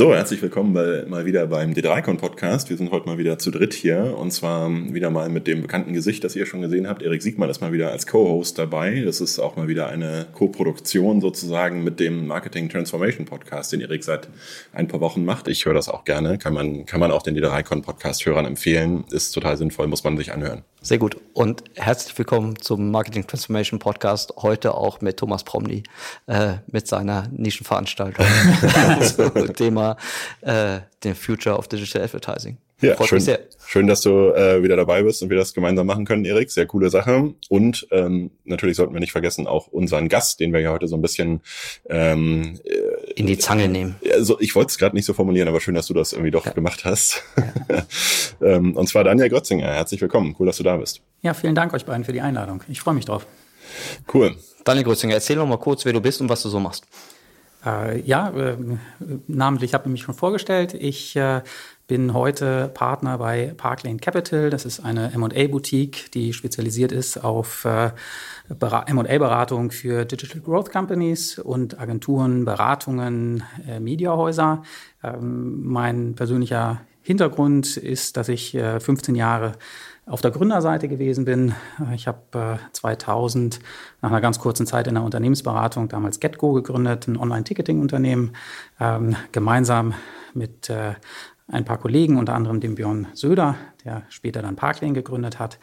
So, herzlich willkommen bei, mal wieder beim D3Con Podcast. Wir sind heute mal wieder zu dritt hier und zwar wieder mal mit dem bekannten Gesicht, das ihr schon gesehen habt. Erik Siegmann ist mal wieder als Co-Host dabei. Das ist auch mal wieder eine Co-Produktion sozusagen mit dem Marketing Transformation Podcast, den Erik seit ein paar Wochen macht. Ich höre das auch gerne. Kann man, kann man auch den D3Con Podcast Hörern empfehlen. Ist total sinnvoll, muss man sich anhören. Sehr gut. Und herzlich willkommen zum Marketing Transformation Podcast. Heute auch mit Thomas Promny, äh, mit seiner Nischenveranstaltung zum Thema äh, den Future of Digital Advertising. Ja, Freut schön, schön, dass du äh, wieder dabei bist und wir das gemeinsam machen können, Erik. Sehr coole Sache. Und ähm, natürlich sollten wir nicht vergessen, auch unseren Gast, den wir ja heute so ein bisschen ähm, äh, in die Zange nehmen. Also ich wollte es gerade nicht so formulieren, aber schön, dass du das irgendwie doch ja. gemacht hast. Ja. ähm, und zwar Daniel Grötzinger. Herzlich willkommen. Cool, dass du da bist. Ja, vielen Dank euch beiden für die Einladung. Ich freue mich drauf. Cool. Daniel Grötzinger, erzähl noch mal kurz, wer du bist und was du so machst. Äh, ja, äh, namentlich habe ich mich schon vorgestellt. Ich äh, bin heute Partner bei Parklane Capital. Das ist eine M&A-Boutique, die spezialisiert ist auf äh, M&A-Beratung für Digital Growth Companies und Agenturen, Beratungen, äh, Mediahäuser. Ähm, mein persönlicher Hintergrund ist, dass ich äh, 15 Jahre auf der Gründerseite gewesen bin. Ich habe äh, 2000 nach einer ganz kurzen Zeit in der Unternehmensberatung damals GetGo gegründet, ein Online-Ticketing-Unternehmen, ähm, gemeinsam mit äh, ein paar Kollegen, unter anderem dem Björn Söder, der später dann Parklane gegründet hat.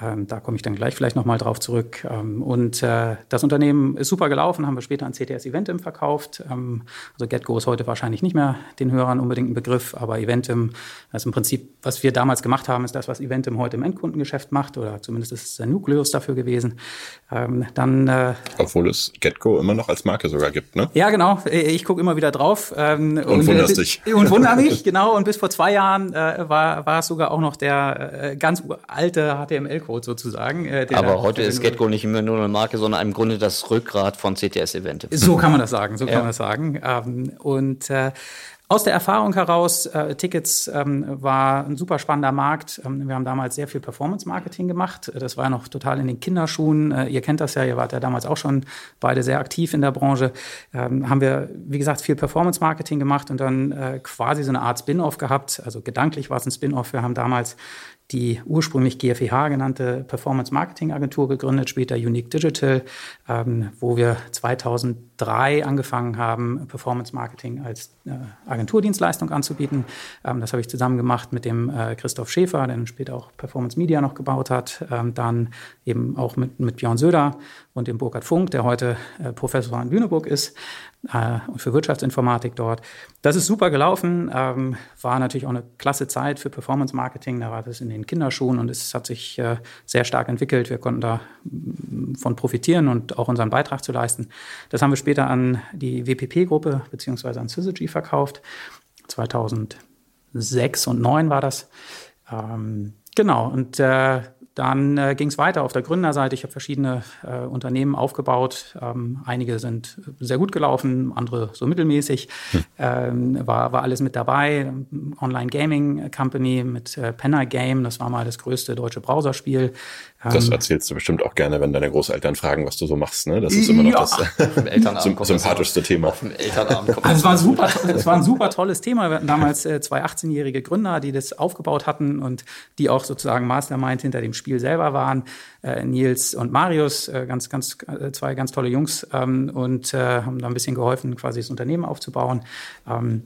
Ähm, da komme ich dann gleich vielleicht nochmal drauf zurück. Ähm, und äh, das Unternehmen ist super gelaufen, haben wir später an CTS Eventim verkauft. Ähm, also GetGo ist heute wahrscheinlich nicht mehr den Hörern unbedingt ein Begriff, aber Eventim ist im Prinzip, was wir damals gemacht haben, ist das, was Eventim heute im Endkundengeschäft macht oder zumindest ist es der Nukleus dafür gewesen. Ähm, dann, äh, Obwohl es GetGo immer noch als Marke sogar gibt, ne? Ja, genau. Ich gucke immer wieder drauf. Ähm, und, und wunderst dich. Und wundere mich, genau. Und bis vor zwei Jahren äh, war, war es sogar auch noch noch der äh, ganz alte HTML-Code sozusagen. Äh, Aber heute ist GetGo nicht mehr nur eine Marke, sondern im Grunde das Rückgrat von CTS-Event. So kann man das sagen, so kann man das sagen. Ähm, und äh, aus der Erfahrung heraus, äh, Tickets ähm, war ein super spannender Markt. Ähm, wir haben damals sehr viel Performance-Marketing gemacht. Das war ja noch total in den Kinderschuhen. Äh, ihr kennt das ja, ihr wart ja damals auch schon beide sehr aktiv in der Branche. Ähm, haben wir, wie gesagt, viel Performance-Marketing gemacht und dann äh, quasi so eine Art Spin-off gehabt. Also gedanklich war es ein Spin-off. Wir haben damals die ursprünglich GFEH genannte Performance Marketing Agentur gegründet, später Unique Digital, ähm, wo wir 2003 angefangen haben, Performance Marketing als äh, Agenturdienstleistung anzubieten. Ähm, das habe ich zusammen gemacht mit dem äh, Christoph Schäfer, der später auch Performance Media noch gebaut hat. Ähm, dann eben auch mit, mit Björn Söder und dem Burkhard Funk, der heute äh, Professor an Lüneburg ist äh, und für Wirtschaftsinformatik dort. Das ist super gelaufen, ähm, war natürlich auch eine klasse Zeit für Performance Marketing. Da war das in den Kinderschuhen und es hat sich äh, sehr stark entwickelt. Wir konnten davon profitieren und auch unseren Beitrag zu leisten. Das haben wir später an die WPP-Gruppe beziehungsweise an Syzygy verkauft. 2006 und 2009 war das. Ähm, genau, und äh, dann äh, ging es weiter auf der Gründerseite. Ich habe verschiedene äh, Unternehmen aufgebaut. Ähm, einige sind sehr gut gelaufen, andere so mittelmäßig. Hm. Ähm, war, war alles mit dabei. Online Gaming Company mit äh, Penner Game, das war mal das größte deutsche Browserspiel. Das ähm, erzählst du bestimmt auch gerne, wenn deine Großeltern fragen, was du so machst. Ne? Das ist immer noch ja. das sympathischste Thema. Also es, war super, es war ein super tolles Thema. Wir hatten damals äh, zwei 18-jährige Gründer, die das aufgebaut hatten und die auch sozusagen Mastermind hinter dem Spiel selber waren. Äh, Nils und Marius, äh, ganz, ganz, äh, zwei ganz tolle Jungs ähm, und äh, haben da ein bisschen geholfen, quasi das Unternehmen aufzubauen. Ähm,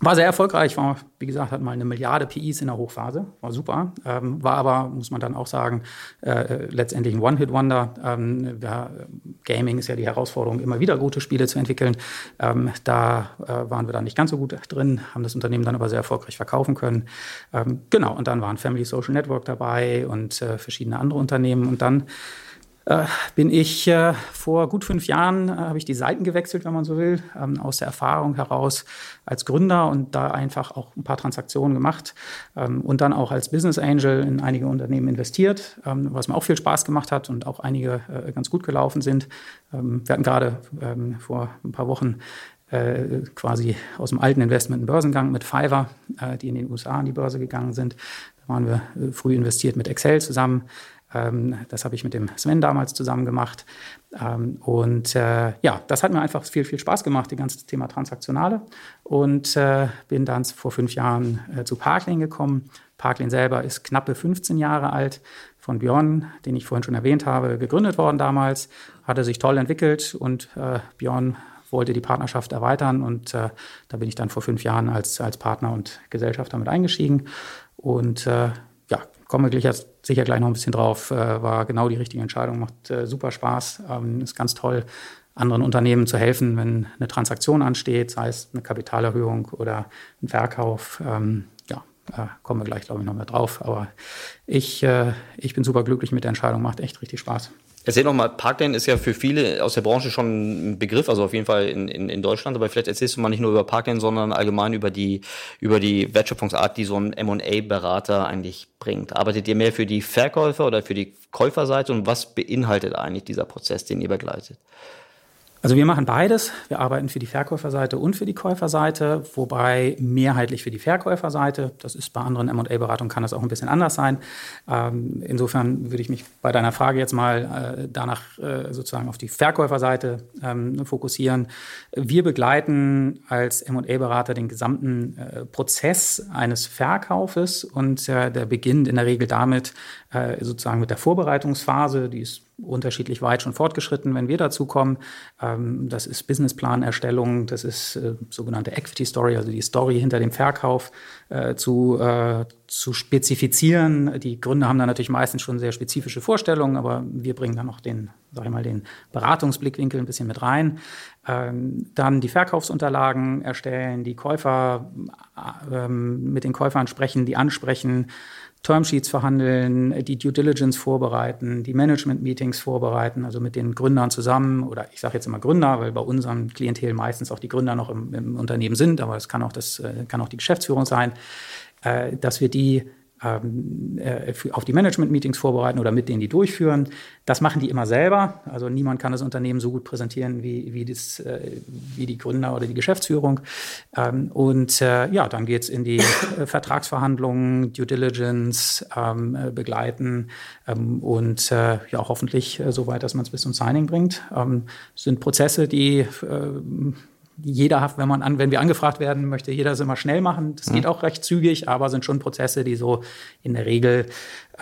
war sehr erfolgreich, war, wie gesagt, hat mal eine Milliarde PIs in der Hochphase, war super. Ähm, war aber, muss man dann auch sagen, äh, letztendlich ein One-Hit-Wonder. Ähm, ja, Gaming ist ja die Herausforderung, immer wieder gute Spiele zu entwickeln. Ähm, da äh, waren wir dann nicht ganz so gut drin, haben das Unternehmen dann aber sehr erfolgreich verkaufen können. Ähm, genau, und dann waren Family Social Network dabei und äh, verschiedene andere Unternehmen. Und dann äh, bin ich äh, vor gut fünf Jahren, äh, habe ich die Seiten gewechselt, wenn man so will, ähm, aus der Erfahrung heraus als Gründer und da einfach auch ein paar Transaktionen gemacht ähm, und dann auch als Business Angel in einige Unternehmen investiert, ähm, was mir auch viel Spaß gemacht hat und auch einige äh, ganz gut gelaufen sind. Ähm, wir hatten gerade ähm, vor ein paar Wochen äh, quasi aus dem alten Investment einen Börsengang mit Fiverr, die in den USA an die Börse gegangen sind. Da waren wir früh investiert mit Excel zusammen. Ähm, das habe ich mit dem Sven damals zusammen gemacht. Ähm, und äh, ja, das hat mir einfach viel, viel Spaß gemacht, das ganze Thema Transaktionale. Und äh, bin dann vor fünf Jahren äh, zu Parklane gekommen. Parklane selber ist knappe 15 Jahre alt, von Björn, den ich vorhin schon erwähnt habe, gegründet worden damals, hatte sich toll entwickelt und Björn wollte die Partnerschaft erweitern und da bin ich dann vor fünf Jahren als, als Partner und Gesellschafter mit eingestiegen und ja, kommen wir gleich, sicher gleich noch ein bisschen drauf, äh, war genau die richtige Entscheidung, macht äh, super Spaß, ähm, ist ganz toll, anderen Unternehmen zu helfen, wenn eine Transaktion ansteht, sei es eine Kapitalerhöhung oder ein Verkauf. Ähm, ja, äh, kommen wir gleich, glaube ich, noch mehr drauf. Aber ich, ich bin super glücklich mit der Entscheidung, macht echt richtig Spaß. Erzähl noch mal, Parklane ist ja für viele aus der Branche schon ein Begriff, also auf jeden Fall in, in, in Deutschland, aber vielleicht erzählst du mal nicht nur über Parklane, sondern allgemein über die, über die Wertschöpfungsart, die so ein M&A-Berater eigentlich bringt. Arbeitet ihr mehr für die Verkäufer oder für die Käuferseite und was beinhaltet eigentlich dieser Prozess, den ihr begleitet? Also wir machen beides. Wir arbeiten für die Verkäuferseite und für die Käuferseite, wobei mehrheitlich für die Verkäuferseite. Das ist bei anderen M&A-Beratungen kann das auch ein bisschen anders sein. Ähm, insofern würde ich mich bei deiner Frage jetzt mal äh, danach äh, sozusagen auf die Verkäuferseite ähm, fokussieren. Wir begleiten als M&A-Berater den gesamten äh, Prozess eines Verkaufes und der beginnt in der Regel damit sozusagen mit der Vorbereitungsphase, die ist unterschiedlich weit schon fortgeschritten, wenn wir dazu kommen. Ähm, das ist Businessplan-Erstellung, das ist äh, sogenannte Equity Story, also die Story hinter dem Verkauf äh, zu, äh, zu spezifizieren. Die Gründer haben da natürlich meistens schon sehr spezifische Vorstellungen, aber wir bringen dann noch den, sag ich mal, den Beratungsblickwinkel ein bisschen mit rein. Ähm, dann die Verkaufsunterlagen erstellen, die Käufer ähm, mit den Käufern sprechen, die ansprechen, Termsheets verhandeln, die Due Diligence vorbereiten, die Management-Meetings vorbereiten, also mit den Gründern zusammen, oder ich sage jetzt immer Gründer, weil bei unserem Klientel meistens auch die Gründer noch im, im Unternehmen sind, aber es kann auch, das, äh, kann auch die Geschäftsführung sein, äh, dass wir die auf die Management-Meetings vorbereiten oder mit denen die durchführen. Das machen die immer selber. Also niemand kann das Unternehmen so gut präsentieren wie, wie, das, äh, wie die Gründer oder die Geschäftsführung. Ähm, und äh, ja, dann geht's in die äh, Vertragsverhandlungen, Due Diligence ähm, äh, begleiten ähm, und äh, ja hoffentlich so weit, dass man es bis zum Signing bringt. Ähm, sind Prozesse, die jeder, wenn man an, wenn wir angefragt werden, möchte jeder es immer schnell machen. Das geht mhm. auch recht zügig, aber sind schon Prozesse, die so in der Regel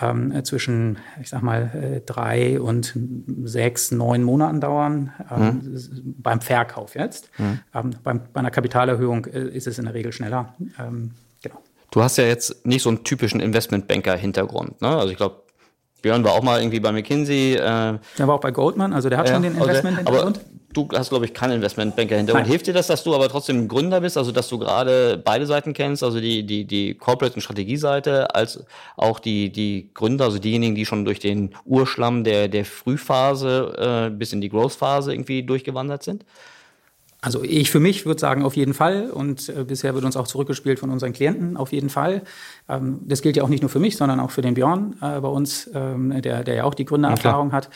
ähm, zwischen, ich sag mal, äh, drei und sechs, neun Monaten dauern ähm, mhm. beim Verkauf jetzt. Mhm. Ähm, beim, bei einer Kapitalerhöhung äh, ist es in der Regel schneller. Ähm, genau. Du hast ja jetzt nicht so einen typischen Investmentbanker-Hintergrund. Ne? Also ich glaube, Björn war auch mal irgendwie bei McKinsey. Äh, der war auch bei Goldman, also der hat äh, schon den Investment-Hintergrund. Okay du hast, glaube ich, keinen Investmentbanker hintergrund. Hilft dir das, dass du aber trotzdem Gründer bist, also dass du gerade beide Seiten kennst, also die, die, die Corporate- und Strategieseite, als auch die, die Gründer, also diejenigen, die schon durch den Urschlamm der, der Frühphase äh, bis in die Growth-Phase irgendwie durchgewandert sind? Also ich für mich würde sagen, auf jeden Fall. Und äh, bisher wird uns auch zurückgespielt von unseren Klienten, auf jeden Fall. Ähm, das gilt ja auch nicht nur für mich, sondern auch für den Björn äh, bei uns, ähm, der, der ja auch die Gründererfahrung ja, hat.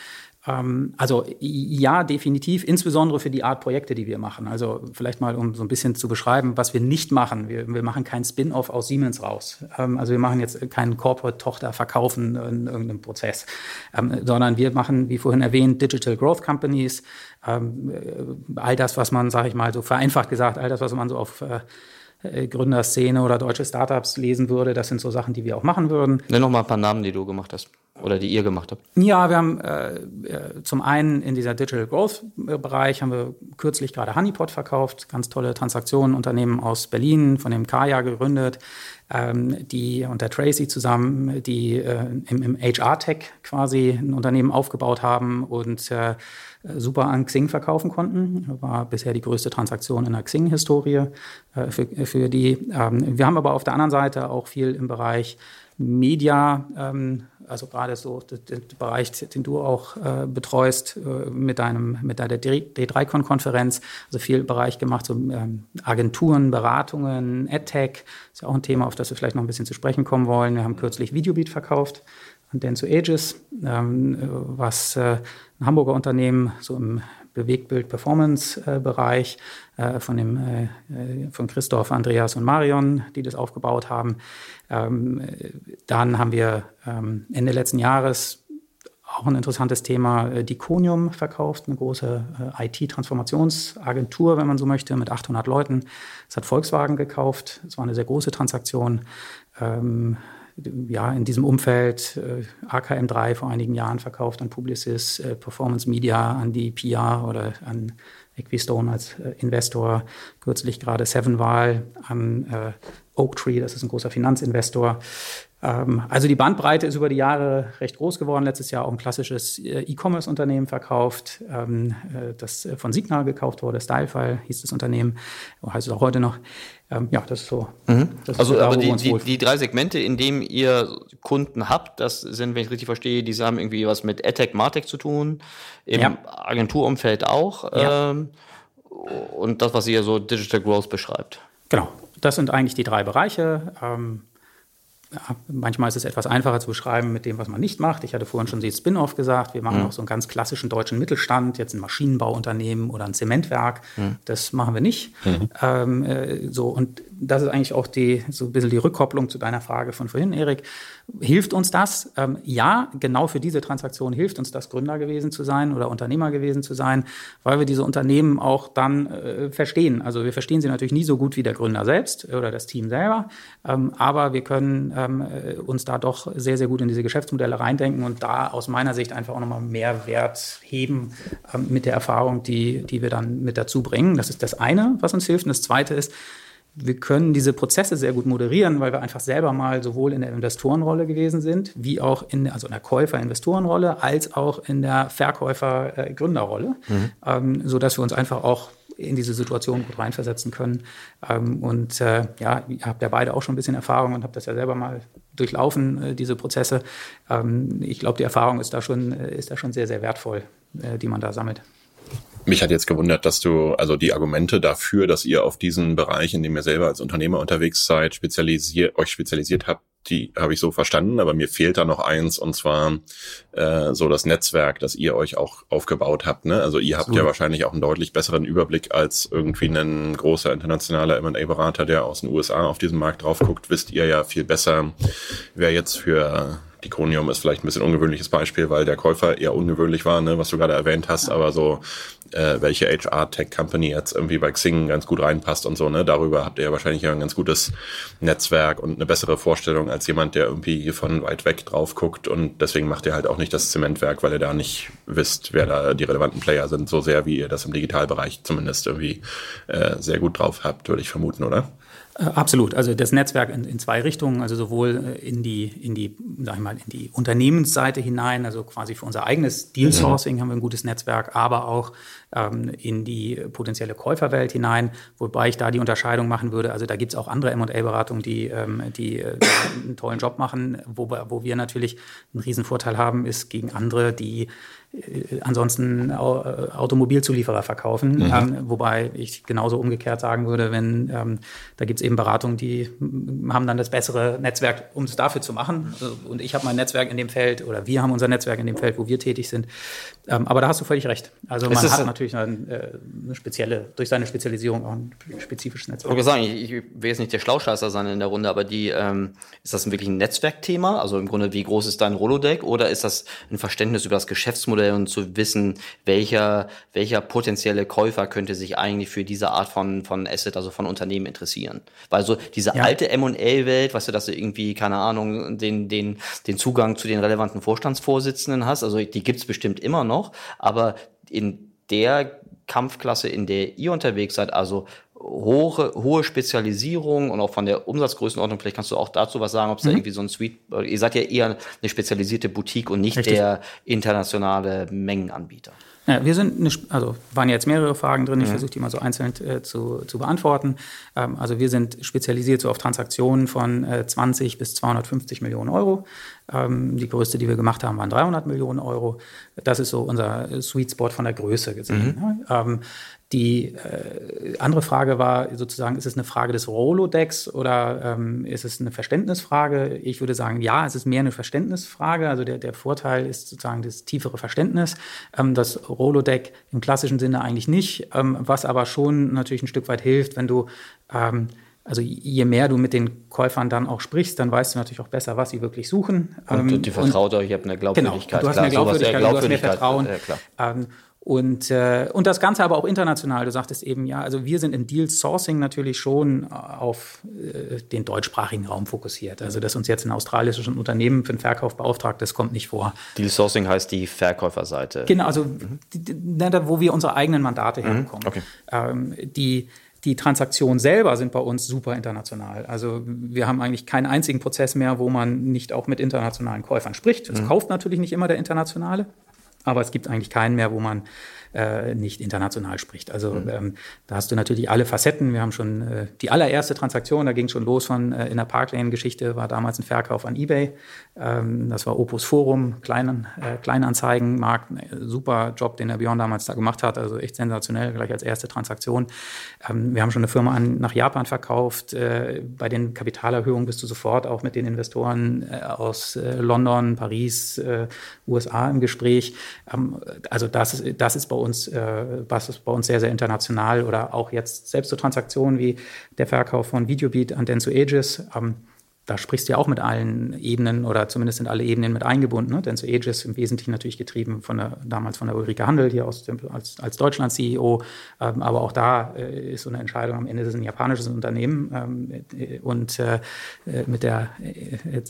Ähm, also ja, definitiv, insbesondere für die Art Projekte, die wir machen. Also vielleicht mal, um so ein bisschen zu beschreiben, was wir nicht machen. Wir, wir machen keinen Spin-off aus Siemens raus. Ähm, also wir machen jetzt keinen Corporate-Tochter verkaufen in irgendeinem Prozess, ähm, sondern wir machen, wie vorhin erwähnt, Digital Growth Companies. Äh, all das, was man, sage ich mal, so vereinfacht gesagt, all das, was man so auf äh, äh, Gründerszene oder deutsche Startups lesen würde. Das sind so Sachen, die wir auch machen würden. Nenn noch mal ein paar Namen, die du gemacht hast oder die ihr gemacht habt. Ja, wir haben äh, äh zum einen in dieser Digital Growth Bereich haben wir kürzlich gerade Honeypot verkauft, ganz tolle Transaktionen, Unternehmen aus Berlin, von dem Kaya gegründet, ähm, die der Tracy zusammen, die äh, im, im HR-Tech quasi ein Unternehmen aufgebaut haben und äh, super an Xing verkaufen konnten. War bisher die größte Transaktion in der Xing-Historie äh, für, für die. Ähm, wir haben aber auf der anderen Seite auch viel im Bereich Media ähm, also gerade so der Bereich, den du auch äh, betreust äh, mit deinem mit deiner D3Con-Konferenz, also viel Bereich gemacht, so ähm, Agenturen, Beratungen, AdTech, ist ja auch ein Thema, auf das wir vielleicht noch ein bisschen zu sprechen kommen wollen. Wir haben kürzlich Videobeat verkauft an Dance Ages, ähm, was äh, ein Hamburger Unternehmen so im Bewegtbild-Performance-Bereich äh, von, dem, äh, von Christoph, Andreas und Marion, die das aufgebaut haben. Ähm, dann haben wir ähm, Ende letzten Jahres auch ein interessantes Thema, äh, die Conium verkauft, eine große IT-Transformationsagentur, wenn man so möchte, mit 800 Leuten. Das hat Volkswagen gekauft. Es war eine sehr große Transaktion. Ja, in diesem Umfeld äh, AKM3 vor einigen Jahren verkauft an Publicis, äh, Performance Media, an die PR oder an Equistone als äh, Investor, kürzlich gerade Sevenval an äh, Oaktree, das ist ein großer Finanzinvestor. Ähm, also die Bandbreite ist über die Jahre recht groß geworden. Letztes Jahr auch ein klassisches äh, E-Commerce-Unternehmen verkauft, ähm, äh, das von Signal gekauft wurde. Stylefile hieß das Unternehmen, heißt es auch heute noch. Ähm, ja, das ist so. Mhm. Das also, ist aber die, die, die, drei Segmente, in denen ihr Kunden habt, das sind, wenn ich richtig verstehe, die haben irgendwie was mit AdTech, Martech zu tun, im ja. Agenturumfeld auch. Ja. Ähm, und das, was ihr so Digital Growth beschreibt. Genau, das sind eigentlich die drei Bereiche. Ähm, manchmal ist es etwas einfacher zu beschreiben mit dem, was man nicht macht. Ich hatte vorhin schon den Spin-off gesagt. Wir machen mhm. auch so einen ganz klassischen deutschen Mittelstand, jetzt ein Maschinenbauunternehmen oder ein Zementwerk. Mhm. Das machen wir nicht. Mhm. Ähm, äh, so, und das ist eigentlich auch die, so ein bisschen die Rückkopplung zu deiner Frage von vorhin, Erik. Hilft uns das? Ähm, ja, genau für diese Transaktion hilft uns das, Gründer gewesen zu sein oder Unternehmer gewesen zu sein, weil wir diese Unternehmen auch dann äh, verstehen. Also wir verstehen sie natürlich nie so gut wie der Gründer selbst oder das Team selber, ähm, aber wir können ähm, äh, uns da doch sehr, sehr gut in diese Geschäftsmodelle reindenken und da aus meiner Sicht einfach auch nochmal mehr Wert heben ähm, mit der Erfahrung, die, die wir dann mit dazu bringen. Das ist das eine, was uns hilft. Und das zweite ist, wir können diese Prozesse sehr gut moderieren, weil wir einfach selber mal sowohl in der Investorenrolle gewesen sind, wie auch in, also in der Käufer-Investorenrolle, als auch in der Verkäufer-Gründerrolle, mhm. ähm, so dass wir uns einfach auch in diese Situation gut reinversetzen können. Ähm, und äh, ja, ihr habt ja beide auch schon ein bisschen Erfahrung und habt das ja selber mal durchlaufen, äh, diese Prozesse. Ähm, ich glaube, die Erfahrung ist da schon, äh, ist da schon sehr, sehr wertvoll, äh, die man da sammelt. Mich hat jetzt gewundert, dass du, also die Argumente dafür, dass ihr auf diesen Bereich, in dem ihr selber als Unternehmer unterwegs seid, spezialisiert, euch spezialisiert habt, die habe ich so verstanden, aber mir fehlt da noch eins und zwar äh, so das Netzwerk, das ihr euch auch aufgebaut habt. Ne? Also ihr habt so. ja wahrscheinlich auch einen deutlich besseren Überblick als irgendwie ein großer internationaler M&A-Berater, der aus den USA auf diesen Markt drauf guckt, wisst ihr ja viel besser, wer jetzt für die Kronium ist vielleicht ein bisschen ungewöhnliches Beispiel, weil der Käufer eher ungewöhnlich war, ne, was du gerade erwähnt hast, aber so äh, welche HR-Tech-Company jetzt irgendwie bei Xing ganz gut reinpasst und so, ne? Darüber habt ihr ja wahrscheinlich ja ein ganz gutes Netzwerk und eine bessere Vorstellung als jemand, der irgendwie von weit weg drauf guckt und deswegen macht ihr halt auch nicht das Zementwerk, weil ihr da nicht wisst, wer da die relevanten Player sind, so sehr wie ihr das im Digitalbereich zumindest irgendwie äh, sehr gut drauf habt, würde ich vermuten, oder? Äh, absolut. Also das Netzwerk in, in, zwei Richtungen, also sowohl äh, in die, in die, sag ich mal, in die Unternehmensseite hinein, also quasi für unser eigenes Deal Sourcing haben wir ein gutes Netzwerk, aber auch ähm, in die potenzielle Käuferwelt hinein, wobei ich da die Unterscheidung machen würde. Also da gibt es auch andere M&A-Beratungen, die, ähm, die, äh, einen tollen Job machen, wo, wo wir natürlich einen riesen Vorteil haben, ist gegen andere, die ansonsten äh, Automobilzulieferer verkaufen. Mhm. Ähm, wobei ich genauso umgekehrt sagen würde, wenn ähm, da gibt es eben Beratungen, die haben dann das bessere Netzwerk, um es dafür zu machen. Also, und ich habe mein Netzwerk in dem Feld oder wir haben unser Netzwerk in dem Feld, wo wir tätig sind. Ähm, aber da hast du völlig recht. Also man hat natürlich ein, äh, eine spezielle, durch seine Spezialisierung auch ein spezifisches Netzwerk. Ich sagen, ich, ich will jetzt nicht der Schlauscheißer sein in der Runde, aber die, ähm, ist das wirklich ein Netzwerkthema? Also im Grunde, wie groß ist dein Rolodeck? Oder ist das ein Verständnis über das Geschäftsmodell Geschäftsmodell und zu wissen, welcher, welcher potenzielle Käufer könnte sich eigentlich für diese Art von, von Asset, also von Unternehmen interessieren. Weil so diese ja. alte M&A-Welt, weißt du, dass du irgendwie, keine Ahnung, den, den, den Zugang zu den relevanten Vorstandsvorsitzenden hast, also die gibt's bestimmt immer noch, aber in der Kampfklasse, in der ihr unterwegs seid, also hohe, hohe Spezialisierung und auch von der Umsatzgrößenordnung, vielleicht kannst du auch dazu was sagen, ob es mhm. da irgendwie so ein Suite, ihr seid ja eher eine spezialisierte Boutique und nicht Richtig. der internationale Mengenanbieter. Ja, wir sind, eine, also waren jetzt mehrere Fragen drin, ich mhm. versuche die mal so einzeln äh, zu, zu beantworten. Ähm, also wir sind spezialisiert so auf Transaktionen von äh, 20 bis 250 Millionen Euro. Ähm, die größte, die wir gemacht haben, waren 300 Millionen Euro. Das ist so unser Sweet Spot von der Größe gesehen. Mhm. Ähm, die äh, andere Frage war sozusagen, ist es eine Frage des Rolodex oder ähm, ist es eine Verständnisfrage? Ich würde sagen, ja, es ist mehr eine Verständnisfrage. Also der, der Vorteil ist sozusagen das tiefere Verständnis. Ähm, das Rolodeck im klassischen Sinne eigentlich nicht, ähm, was aber schon natürlich ein Stück weit hilft, wenn du ähm, also je mehr du mit den Käufern dann auch sprichst, dann weißt du natürlich auch besser, was sie wirklich suchen. Und ähm, die vertraut euch, ihr habt eine Glaubwürdigkeit. Genau, du hast klar, mehr Glaubwürdigkeit, du hast mehr Vertrauen. Ja, ähm, und, äh, und das Ganze aber auch international. Du sagtest eben, ja, also wir sind im Deal Sourcing natürlich schon auf äh, den deutschsprachigen Raum fokussiert. Also, dass uns jetzt ein australisches Unternehmen für den Verkauf beauftragt, das kommt nicht vor. Deal Sourcing heißt die Verkäuferseite. Genau, also mhm. die, die, wo wir unsere eigenen Mandate mhm. herbekommen. Okay. Ähm, die die Transaktionen selber sind bei uns super international. Also wir haben eigentlich keinen einzigen Prozess mehr, wo man nicht auch mit internationalen Käufern spricht. Es mhm. kauft natürlich nicht immer der Internationale, aber es gibt eigentlich keinen mehr, wo man äh, nicht international spricht. Also mhm. ähm, da hast du natürlich alle Facetten. Wir haben schon äh, die allererste Transaktion, da ging schon los von äh, in der Parklane-Geschichte, war damals ein Verkauf an eBay. Ähm, das war Opus Forum, Kleinen, äh, Kleinanzeigenmarkt, super Job, den der Björn damals da gemacht hat, also echt sensationell, gleich als erste Transaktion. Ähm, wir haben schon eine Firma an, nach Japan verkauft. Äh, bei den Kapitalerhöhungen bist du sofort auch mit den Investoren äh, aus äh, London, Paris, äh, USA im Gespräch. Ähm, also das, das ist bei uns, äh, was ist bei uns sehr, sehr international oder auch jetzt selbst so Transaktionen wie der Verkauf von Videobeat an Denso Aegis. Ähm, da sprichst du ja auch mit allen Ebenen oder zumindest sind alle Ebenen mit eingebunden. Ne? Denn so Aegis im Wesentlichen natürlich getrieben von der, damals von der Ulrike Handel hier aus dem, als, als Deutschland-CEO. Ähm, aber auch da äh, ist so eine Entscheidung, am Ende ist ein japanisches Unternehmen ähm, äh, und äh, mit der äh,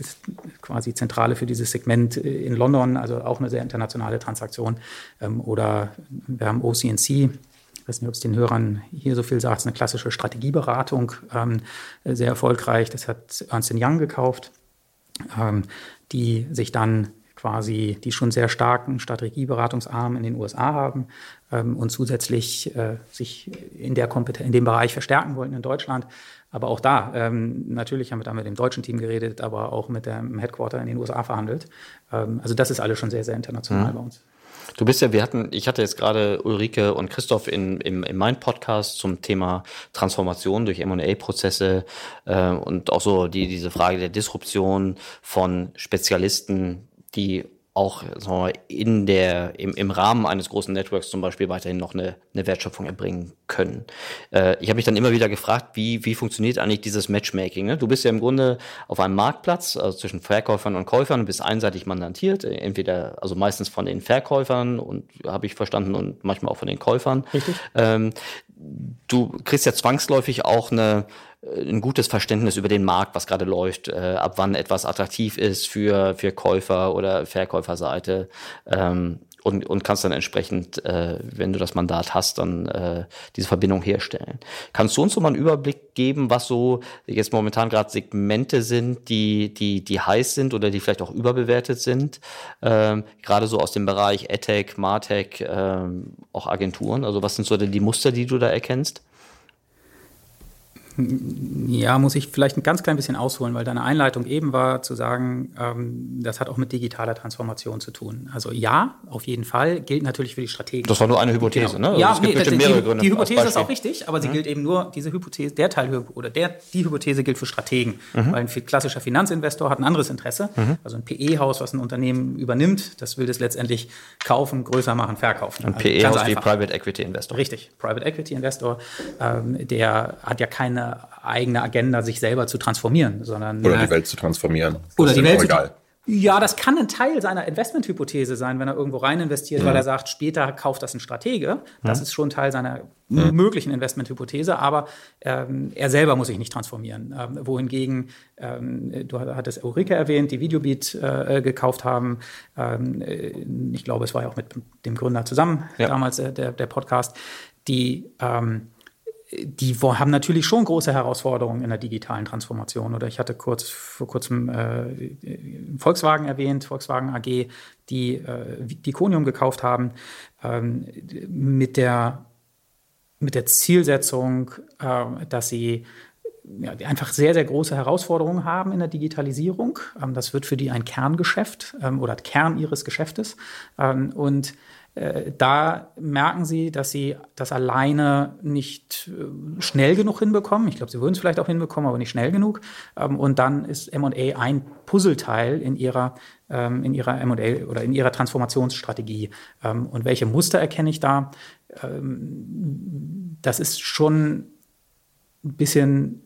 quasi Zentrale für dieses Segment äh, in London, also auch eine sehr internationale Transaktion. Ähm, oder wir haben OCNC, ich weiß nicht, ob es den Hörern hier so viel sagt, es ist eine klassische Strategieberatung, ähm, sehr erfolgreich. Das hat Ernst Young gekauft, ähm, die sich dann quasi, die schon sehr starken Strategieberatungsarm in den USA haben ähm, und zusätzlich äh, sich in, der in dem Bereich verstärken wollten in Deutschland. Aber auch da, ähm, natürlich haben wir da mit dem deutschen Team geredet, aber auch mit dem Headquarter in den USA verhandelt. Ähm, also das ist alles schon sehr, sehr international mhm. bei uns. Du bist ja, wir hatten, ich hatte jetzt gerade Ulrike und Christoph in, im, in meinem Podcast zum Thema Transformation durch M&A-Prozesse äh, und auch so die, diese Frage der Disruption von Spezialisten, die auch wir in der, im, im Rahmen eines großen Networks zum Beispiel weiterhin noch eine, eine Wertschöpfung erbringen können. Äh, ich habe mich dann immer wieder gefragt, wie, wie funktioniert eigentlich dieses Matchmaking? Ne? Du bist ja im Grunde auf einem Marktplatz, also zwischen Verkäufern und Käufern, bist einseitig mandantiert, entweder, also meistens von den Verkäufern und habe ich verstanden und manchmal auch von den Käufern. Richtig. Ähm, du kriegst ja zwangsläufig auch eine äh, ein gutes Verständnis über den Markt, was gerade läuft, äh, ab wann etwas attraktiv ist für, für Käufer oder Verkäuferseite. Ähm, und, und kannst dann entsprechend, äh, wenn du das Mandat hast, dann äh, diese Verbindung herstellen. Kannst du uns so mal einen Überblick geben, was so jetzt momentan gerade Segmente sind, die, die, die heiß sind oder die vielleicht auch überbewertet sind? Ähm, gerade so aus dem Bereich EdTech, MarTech, ähm, auch Agenturen. Also was sind so denn die Muster, die du da erkennst? Ja, muss ich vielleicht ein ganz klein bisschen ausholen, weil deine Einleitung eben war zu sagen, ähm, das hat auch mit digitaler Transformation zu tun. Also ja, auf jeden Fall, gilt natürlich für die Strategie. Das war nur eine Hypothese, genau. ne? Ja, also nee, die, die, die, Hypothese ist auch richtig, aber sie mhm. gilt eben nur, diese Hypothese, der Teil oder der, die Hypothese gilt für Strategen, mhm. weil ein klassischer Finanzinvestor hat ein anderes Interesse. Mhm. Also ein PE-Haus, was ein Unternehmen übernimmt, das will das letztendlich kaufen, größer machen, verkaufen. Ein also PE-Haus wie Private Equity Investor. Richtig, Private Equity Investor, ähm, der hat ja keine eigene Agenda, sich selber zu transformieren, sondern oder die Welt zu transformieren. Das oder die Welt egal. Ja, das kann ein Teil seiner Investmenthypothese sein, wenn er irgendwo rein investiert, mhm. weil er sagt, später kauft das ein Stratege. Das mhm. ist schon Teil seiner mhm. möglichen Investmenthypothese, aber ähm, er selber muss sich nicht transformieren. Ähm, wohingegen, ähm, du hattest Ulrike erwähnt, die Videobeat äh, gekauft haben. Ähm, äh, ich glaube, es war ja auch mit dem Gründer zusammen ja. damals äh, der, der Podcast, die ähm, die haben natürlich schon große Herausforderungen in der digitalen Transformation. Oder ich hatte kurz vor kurzem äh, Volkswagen erwähnt, Volkswagen AG, die äh, die gekauft haben, ähm, mit der mit der Zielsetzung, äh, dass sie ja, einfach sehr, sehr große Herausforderungen haben in der Digitalisierung. Ähm, das wird für die ein Kerngeschäft ähm, oder Kern ihres Geschäftes. Ähm, und äh, da merken sie, dass sie das alleine nicht äh, schnell genug hinbekommen. Ich glaube, sie würden es vielleicht auch hinbekommen, aber nicht schnell genug. Ähm, und dann ist M&A ein Puzzleteil in ihrer ähm, in ihrer M&A oder in ihrer Transformationsstrategie. Ähm, und welche Muster erkenne ich da? Das ist schon ein bisschen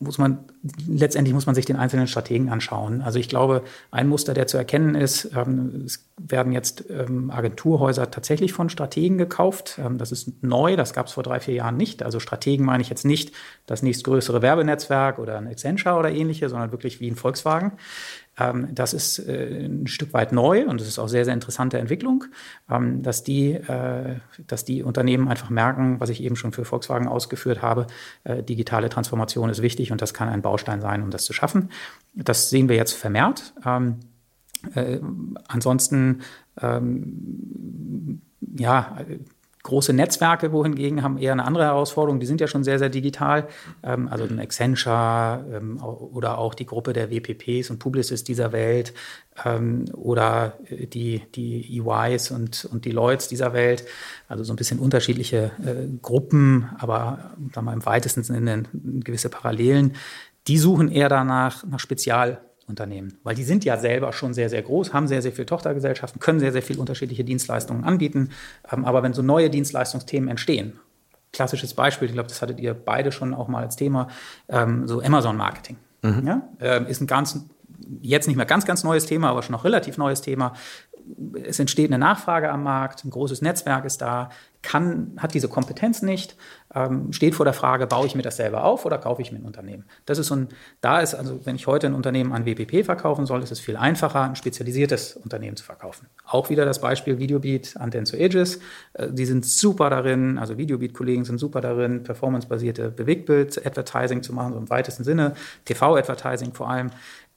muss man, letztendlich muss man sich den einzelnen Strategen anschauen. Also ich glaube, ein Muster, der zu erkennen ist, ähm, es werden jetzt ähm, Agenturhäuser tatsächlich von Strategen gekauft. Ähm, das ist neu, das gab es vor drei, vier Jahren nicht. Also Strategen meine ich jetzt nicht das nächstgrößere Werbenetzwerk oder ein Accenture oder ähnliche, sondern wirklich wie ein Volkswagen. Ähm, das ist äh, ein Stück weit neu und es ist auch sehr, sehr interessante Entwicklung, ähm, dass, die, äh, dass die Unternehmen einfach merken, was ich eben schon für Volkswagen ausgeführt habe, äh, digitale Transformation ist wichtig und das kann ein Baustein sein, um das zu schaffen. Das sehen wir jetzt vermehrt. Ähm, äh, ansonsten ja, Große Netzwerke wohingegen haben eher eine andere Herausforderung. Die sind ja schon sehr, sehr digital. Ähm, also ein Accenture ähm, oder auch die Gruppe der WPPs und Publicis dieser Welt ähm, oder äh, die, die EYs und, und die Lloyds dieser Welt. Also so ein bisschen unterschiedliche äh, Gruppen, aber sagen wir, im weitesten Sinne gewisse Parallelen. Die suchen eher danach nach Spezial Unternehmen. Weil die sind ja selber schon sehr, sehr groß, haben sehr, sehr viele Tochtergesellschaften, können sehr, sehr viele unterschiedliche Dienstleistungen anbieten. Ähm, aber wenn so neue Dienstleistungsthemen entstehen, klassisches Beispiel, ich glaube, das hattet ihr beide schon auch mal als Thema, ähm, so Amazon-Marketing. Mhm. Ja? Ähm, ist ein ganz, jetzt nicht mehr ganz, ganz neues Thema, aber schon noch relativ neues Thema es entsteht eine Nachfrage am Markt, ein großes Netzwerk ist da, kann, hat diese Kompetenz nicht, ähm, steht vor der Frage, baue ich mir das selber auf oder kaufe ich mir ein Unternehmen? Das ist so ein, da ist also, wenn ich heute ein Unternehmen an WPP verkaufen soll, ist es viel einfacher, ein spezialisiertes Unternehmen zu verkaufen. Auch wieder das Beispiel Videobeat an Denso Aegis. Äh, die sind super darin, also Videobeat-Kollegen sind super darin, performancebasierte Bewegtbild-Advertising zu machen, so im weitesten Sinne, TV-Advertising vor allem.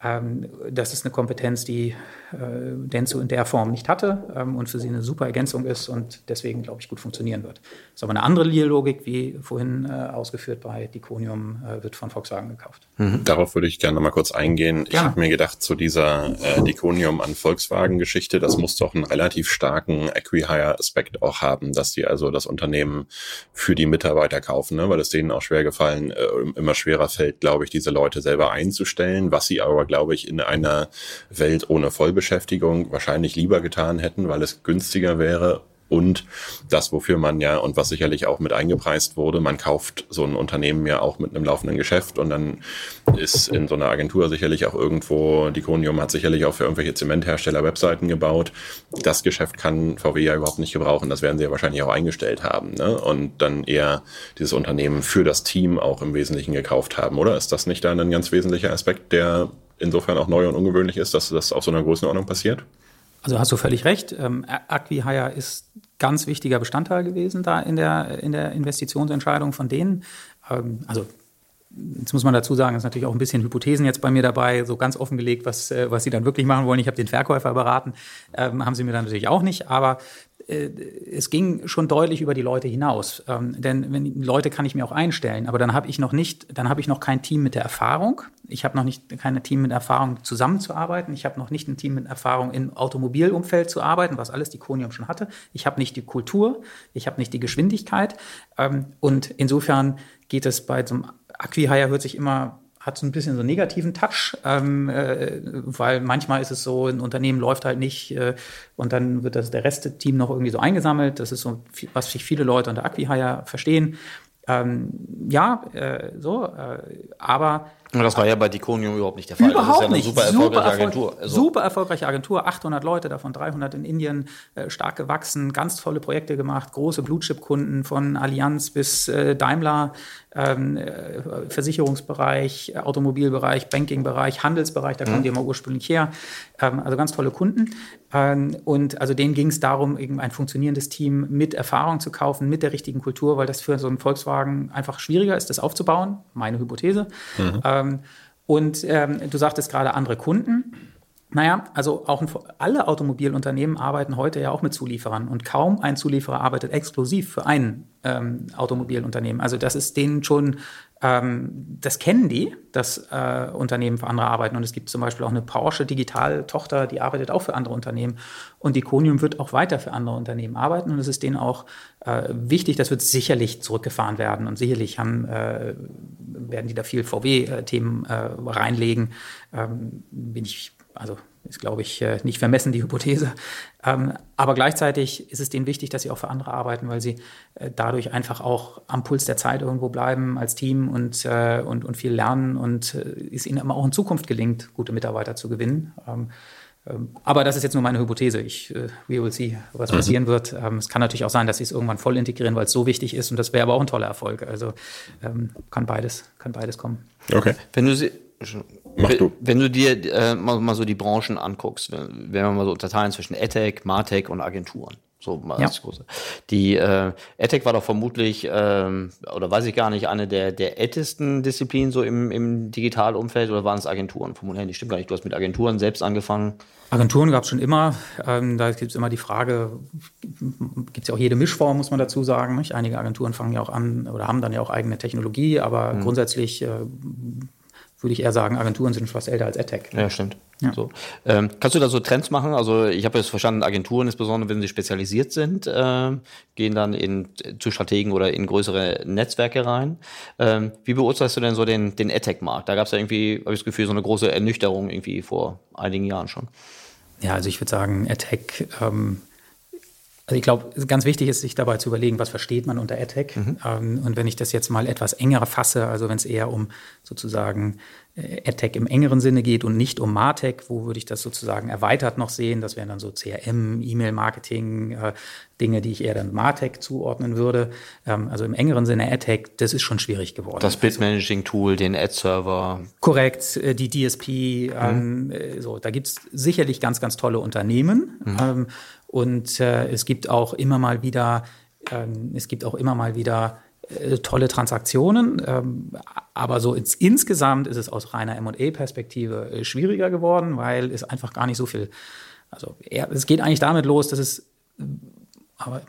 Ähm, das ist eine Kompetenz, die äh, Denso in der Form nicht hatte ähm, und für sie eine super Ergänzung ist und deswegen, glaube ich, gut funktionieren wird. Das ist aber eine andere Logik, wie vorhin äh, ausgeführt bei Diconium, äh, wird von Volkswagen gekauft. Mhm. Darauf würde ich gerne mal kurz eingehen. Ich habe mir gedacht, zu dieser äh, Diconium an Volkswagen-Geschichte, das muss doch einen relativ starken Acquihire-Aspekt auch haben, dass die also das Unternehmen für die Mitarbeiter kaufen, ne? weil es denen auch schwer gefallen, äh, immer schwerer fällt, glaube ich, diese Leute selber einzustellen, was sie aber glaube ich, in einer Welt ohne Vollbeschäftigung wahrscheinlich lieber getan hätten, weil es günstiger wäre und das, wofür man ja und was sicherlich auch mit eingepreist wurde, man kauft so ein Unternehmen ja auch mit einem laufenden Geschäft und dann ist in so einer Agentur sicherlich auch irgendwo, die Konium hat sicherlich auch für irgendwelche Zementhersteller Webseiten gebaut. Das Geschäft kann VW ja überhaupt nicht gebrauchen, das werden sie ja wahrscheinlich auch eingestellt haben ne? und dann eher dieses Unternehmen für das Team auch im Wesentlichen gekauft haben, oder? Ist das nicht dann ein ganz wesentlicher Aspekt, der insofern auch neu und ungewöhnlich ist, dass das auf so einer Größenordnung passiert? Also hast du völlig recht. Ähm, Acquihire ist ganz wichtiger Bestandteil gewesen da in der, in der Investitionsentscheidung von denen. Ähm, also Jetzt muss man dazu sagen, ist natürlich auch ein bisschen Hypothesen jetzt bei mir dabei, so ganz offengelegt, was, äh, was sie dann wirklich machen wollen. Ich habe den Verkäufer beraten, ähm, haben sie mir dann natürlich auch nicht. Aber äh, es ging schon deutlich über die Leute hinaus. Ähm, denn wenn Leute kann ich mir auch einstellen, aber dann habe ich noch nicht, dann habe ich noch kein Team mit der Erfahrung. Ich habe noch nicht kein Team mit Erfahrung zusammenzuarbeiten. Ich habe noch nicht ein Team mit Erfahrung im Automobilumfeld zu arbeiten, was alles die Konium schon hatte. Ich habe nicht die Kultur, ich habe nicht die Geschwindigkeit. Ähm, und insofern geht es bei so einem Acquihire hört sich immer hat so ein bisschen so einen negativen Touch, ähm, äh, weil manchmal ist es so, ein Unternehmen läuft halt nicht äh, und dann wird das der Rest-Team noch irgendwie so eingesammelt. Das ist so, was sich viele Leute unter Acquihire verstehen. Ähm, ja, äh, so, äh, aber und das war ja bei Diconium überhaupt nicht der Fall. Überhaupt das ist ja nicht. super erfolgreiche super Agentur. Also super erfolgreiche Agentur, 800 Leute, davon 300 in Indien, äh, stark gewachsen, ganz tolle Projekte gemacht, große Blue-Chip-Kunden von Allianz bis äh, Daimler, ähm, äh, Versicherungsbereich, Automobilbereich, Bankingbereich, Handelsbereich, da kommen mhm. die immer ursprünglich her. Ähm, also ganz tolle Kunden. Ähm, und also denen ging es darum, eben ein funktionierendes Team mit Erfahrung zu kaufen, mit der richtigen Kultur, weil das für so einen Volkswagen einfach schwieriger ist, das aufzubauen. Meine Hypothese. Mhm. Ähm, und ähm, du sagtest gerade andere Kunden. Naja, also auch alle Automobilunternehmen arbeiten heute ja auch mit Zulieferern und kaum ein Zulieferer arbeitet exklusiv für ein ähm, Automobilunternehmen. Also das ist denen schon Ähm, das kennen die, dass äh, Unternehmen für andere arbeiten. Und es gibt zum Beispiel auch eine Porsche Digital-Tochter, die arbeitet auch für andere Unternehmen. Und die Konium wird auch weiter für andere Unternehmen arbeiten. Und es ist denen auch äh, wichtig, das wird sicherlich zurückgefahren werden. Und sicherlich haben, äh, werden die da viel VW-Themen äh, reinlegen. Ähm, bin ich, also ist, glaube ich, äh, nicht vermessen, die Hypothese. Ähm, aber gleichzeitig ist es denen wichtig, dass sie auch für andere arbeiten, weil sie äh, dadurch einfach auch am Puls der Zeit irgendwo bleiben als Team und, äh, und, und viel lernen und es ihnen immer auch in Zukunft gelingt, gute Mitarbeiter zu gewinnen. Ähm, ähm, aber das ist jetzt nur meine Hypothese. Ich, we will see, was mhm. passieren wird. es kann natürlich auch sein, dass sie es irgendwann voll integrieren, weil es so wichtig ist. Und das wäre aber auch ein toller Erfolg. Also kann beides, kann beides kommen. Okay. Wenn du sie, Mach du. Wenn du dir äh, mal, mal, so die Branchen anguckst, wenn, wir mal so unterteilen zwischen EdTech, Martech und Agenturen. So mal ja. das große. Die äh, EdTech war doch vermutlich, ähm, oder weiß ich gar nicht, eine der, der ältesten Disziplinen so im, im Digitalumfeld oder waren es Agenturen? Vermutlich nicht, stimmt gar nicht. Du hast mit Agenturen selbst angefangen. Agenturen gab es schon immer. Ähm, da gibt es immer die Frage, gibt es ja auch jede Mischform, muss man dazu sagen. Nicht? Einige Agenturen fangen ja auch an oder haben dann ja auch eigene Technologie, aber mhm. grundsätzlich äh, würde ich eher sagen, Agenturen sind fast älter als AdTech. Ja, stimmt. Ja. So. Ähm, kannst du da so Trends machen? Also ich habe jetzt verstanden, Agenturen, insbesondere wenn sie spezialisiert sind, äh, gehen dann in, zu Strategen oder in größere Netzwerke rein. Ähm, wie beurteilst du denn so den, den AdTech-Markt? Da gab es ja irgendwie, habe ich das Gefühl, so eine große Ernüchterung irgendwie vor einigen Jahren schon. Ja, also ich würde sagen, AdTech ähm, also ich glaube, ganz wichtig ist, sich dabei zu überlegen, was versteht man unter AdTech. Mhm. Ähm, und wenn ich das jetzt mal etwas enger fasse, also wenn es eher um sozusagen AdTech im engeren Sinne geht und nicht um MarTech, wo würde ich das sozusagen erweitert noch sehen? Das wären dann so CRM, E-Mail-Marketing, äh, Dinge, die ich eher dann MarTech zuordnen würde. Ähm, also im engeren Sinne AdTech, das ist schon schwierig geworden. Das Bid-Managing-Tool, den Ad-Server. Korrekt, äh, die DSP, ähm, mhm. ähm, so, da gibt's sicherlich ganz, ganz tolle Unternehmen. Mhm. Ähm, und äh, es gibt auch immer mal wieder, ähm, es gibt auch immer mal wieder äh, tolle Transaktionen. Ähm, aber so ins, insgesamt ist es aus reiner M&A-Perspektive äh, schwieriger geworden, weil es einfach gar nicht so viel, also er, es geht eigentlich damit los, dass es, aber